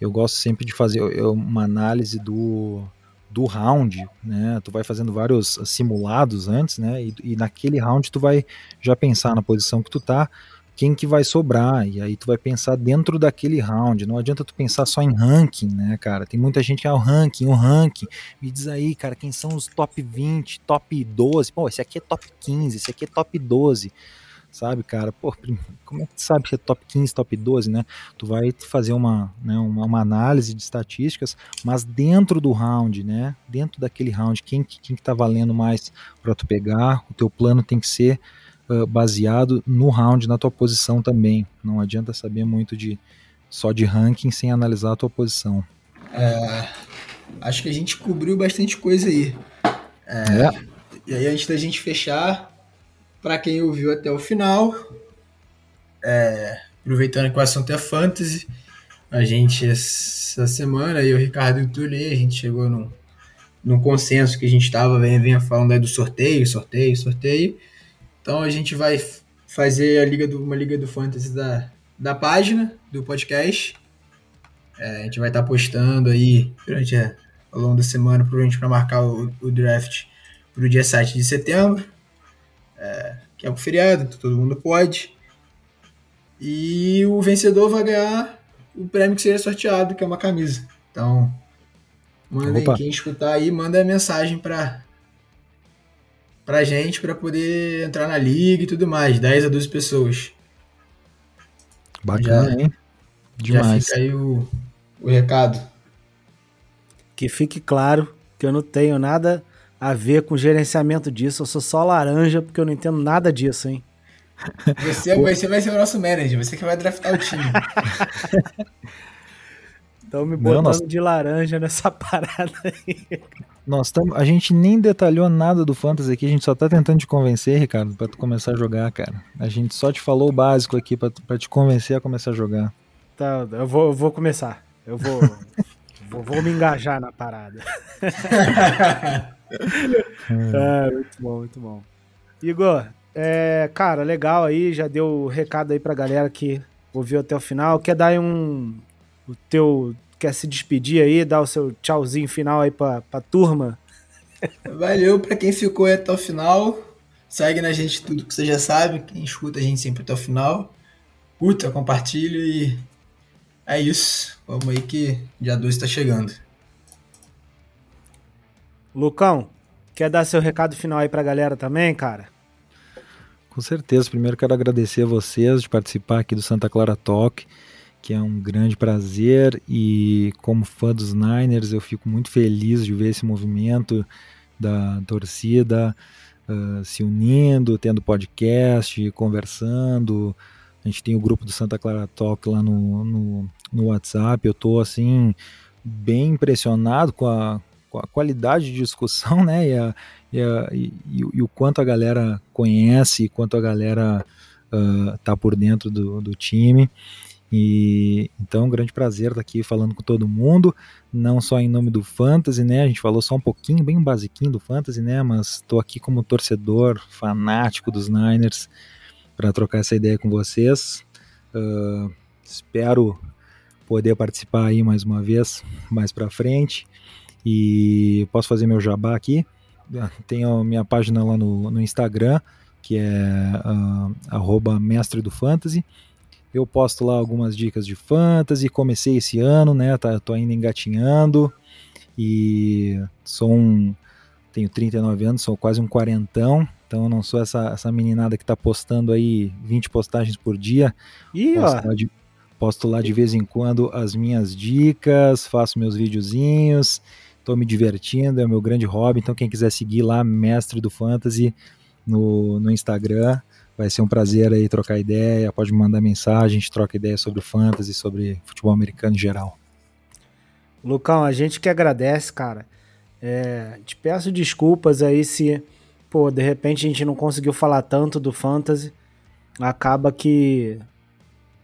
Eu gosto sempre de fazer uma análise do, do round, né? Tu vai fazendo vários simulados antes, né? E, e, naquele round tu vai já pensar na posição que tu tá, quem que vai sobrar, e aí tu vai pensar dentro daquele round. Não adianta tu pensar só em ranking, né, cara? Tem muita gente que é o ranking, o ranking. Me diz aí, cara, quem são os top 20, top 12? Pô, esse aqui é top 15, esse aqui é top 12 sabe, cara? Pô, como é que tu sabe que é top 15, top 12, né? Tu vai fazer uma, né, uma, uma, análise de estatísticas, mas dentro do round, né? Dentro daquele round, quem, quem que tá valendo mais para tu pegar? O teu plano tem que ser uh, baseado no round, na tua posição também. Não adianta saber muito de só de ranking sem analisar a tua posição. É, acho que a gente cobriu bastante coisa aí. É, é. E aí, antes da gente fechar, para quem ouviu até o final, é, aproveitando que o assunto é fantasy, a gente essa semana, eu, Ricardo e o Tully, a gente chegou num, num consenso que a gente estava vinha falando aí do sorteio, sorteio, sorteio. Então a gente vai fazer a liga do, uma liga do fantasy da, da página do podcast. É, a gente vai estar tá postando aí durante a, ao longo da semana, provavelmente para marcar o, o draft para o dia 7 de setembro é, que é um feriado, então todo mundo pode. E o vencedor vai ganhar o prêmio que seria sorteado, que é uma camisa. Então, mandem Opa. quem escutar aí, manda a mensagem para pra gente para poder entrar na liga e tudo mais, 10 a 12 pessoas. Bacana, já, hein? Demais. Já fica aí o, o recado. Que fique claro que eu não tenho nada a ver com gerenciamento disso. Eu sou só laranja porque eu não entendo nada disso, hein? Você, você vai ser o nosso manager, você que vai draftar o time. [laughs] Estão me Não, botando nós- de laranja nessa [laughs] parada aí. Nós tamo, a gente nem detalhou nada do Fantasy aqui, a gente só tá tentando te convencer, Ricardo, pra tu começar a jogar, cara. A gente só te falou o básico aqui pra, pra te convencer a começar a jogar. Tá, eu vou, eu vou começar. Eu vou, [laughs] vou, vou me engajar na parada. [laughs] É, muito bom, muito bom. Igor, é, cara, legal aí, já deu o recado aí pra galera que ouviu até o final. Quer dar um. O teu. Quer se despedir aí, dar o seu tchauzinho final aí pra, pra turma? Valeu pra quem ficou até o final. Segue na gente tudo que você já sabe. Quem escuta a gente sempre até o final. Curta, compartilha e é isso. Vamos aí que dia 2 tá chegando. Lucão, quer dar seu recado final aí pra galera também, cara? Com certeza. Primeiro quero agradecer a vocês de participar aqui do Santa Clara Talk, que é um grande prazer e como fã dos Niners eu fico muito feliz de ver esse movimento da torcida ah, se unindo, tendo podcast, conversando. A gente tem o grupo do Santa Clara Talk lá no, no, no WhatsApp. Eu tô assim bem impressionado com a, a qualidade de discussão, né? E, a, e, a, e, e o- e quanto a galera conhece, quanto a galera ah, tá por dentro do, do time. E então um grande prazer estar aqui falando com todo mundo, não só em nome do Fantasy, né? A gente falou só um pouquinho, bem basiquinho do Fantasy, né? Mas estou aqui como torcedor fanático dos Niners para trocar essa ideia com vocês. Ah, espero poder participar aí mais uma vez, mais para frente. E posso fazer meu jabá aqui. Tenho a minha página lá no, no Instagram, que é ah, arroba mestre do fantasy. Eu posto lá algumas dicas de fantasy. Comecei esse ano, né? Tá, tô ainda engatinhando. E sou um. Tenho 39 anos, sou quase um quarentão. Então eu não sou essa, essa meninada que tá postando aí 20 postagens por dia. Ó. Posto lá, de, posto lá de vez em quando as minhas dicas, faço meus videozinhos, tô me divertindo, é o meu grande hobby. Então, quem quiser seguir lá, Mestre do Fantasy, no, no Instagram, vai ser um prazer aí trocar ideia. Pode me mandar mensagem, a gente troca ideia sobre o Fantasy, sobre futebol americano em geral. Lucão, a gente que agradece, cara. É, te peço desculpas aí se, pô, de repente a gente não conseguiu falar tanto do Fantasy. Acaba que,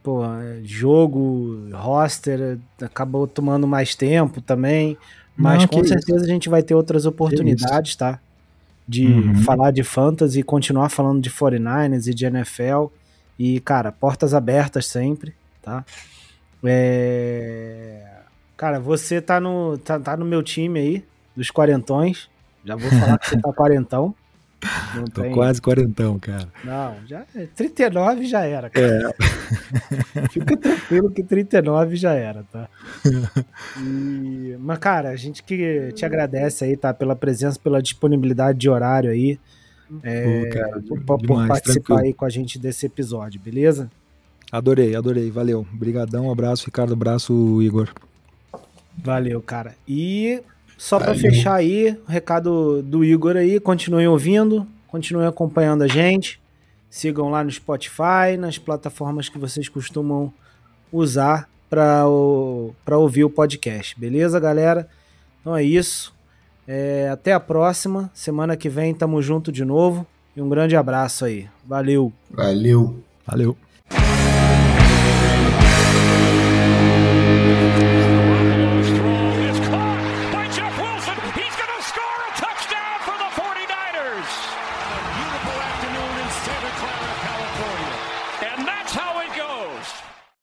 pô, é, jogo, roster, acabou tomando mais tempo também. Mas Não, com certeza a gente vai ter outras oportunidades, tá? De Uhum. falar de Fantasy e continuar falando de 49ers e de NFL. E, cara, portas abertas sempre, tá? É... Cara, você tá no, tá, tá no meu time aí, dos quarentões. Já vou falar que você tá quarentão. [laughs] Não Tô tem- quase quarentão, cara. Não, já 39 já era, cara. [laughs] Fica tranquilo que 39 já era, tá? [laughs] E- Mas, cara, a gente que te agradece aí, tá? Pela presença, pela disponibilidade de horário aí. É, Pô, cara, por, por demais, participar tranquilo. aí com a gente desse episódio, beleza? Adorei, adorei, valeu. Obrigadão, abraço, Ricardo, abraço, Igor. Valeu, cara. E só pra Valeu. fechar aí, o recado do Igor aí, continuem ouvindo, continuem acompanhando a gente. Sigam lá no Spotify, nas plataformas que vocês costumam usar para ouvir o podcast. Beleza, galera? Então é isso. É, até a próxima. Semana que vem tamo junto de novo. E um grande abraço aí. Valeu! Valeu. Valeu.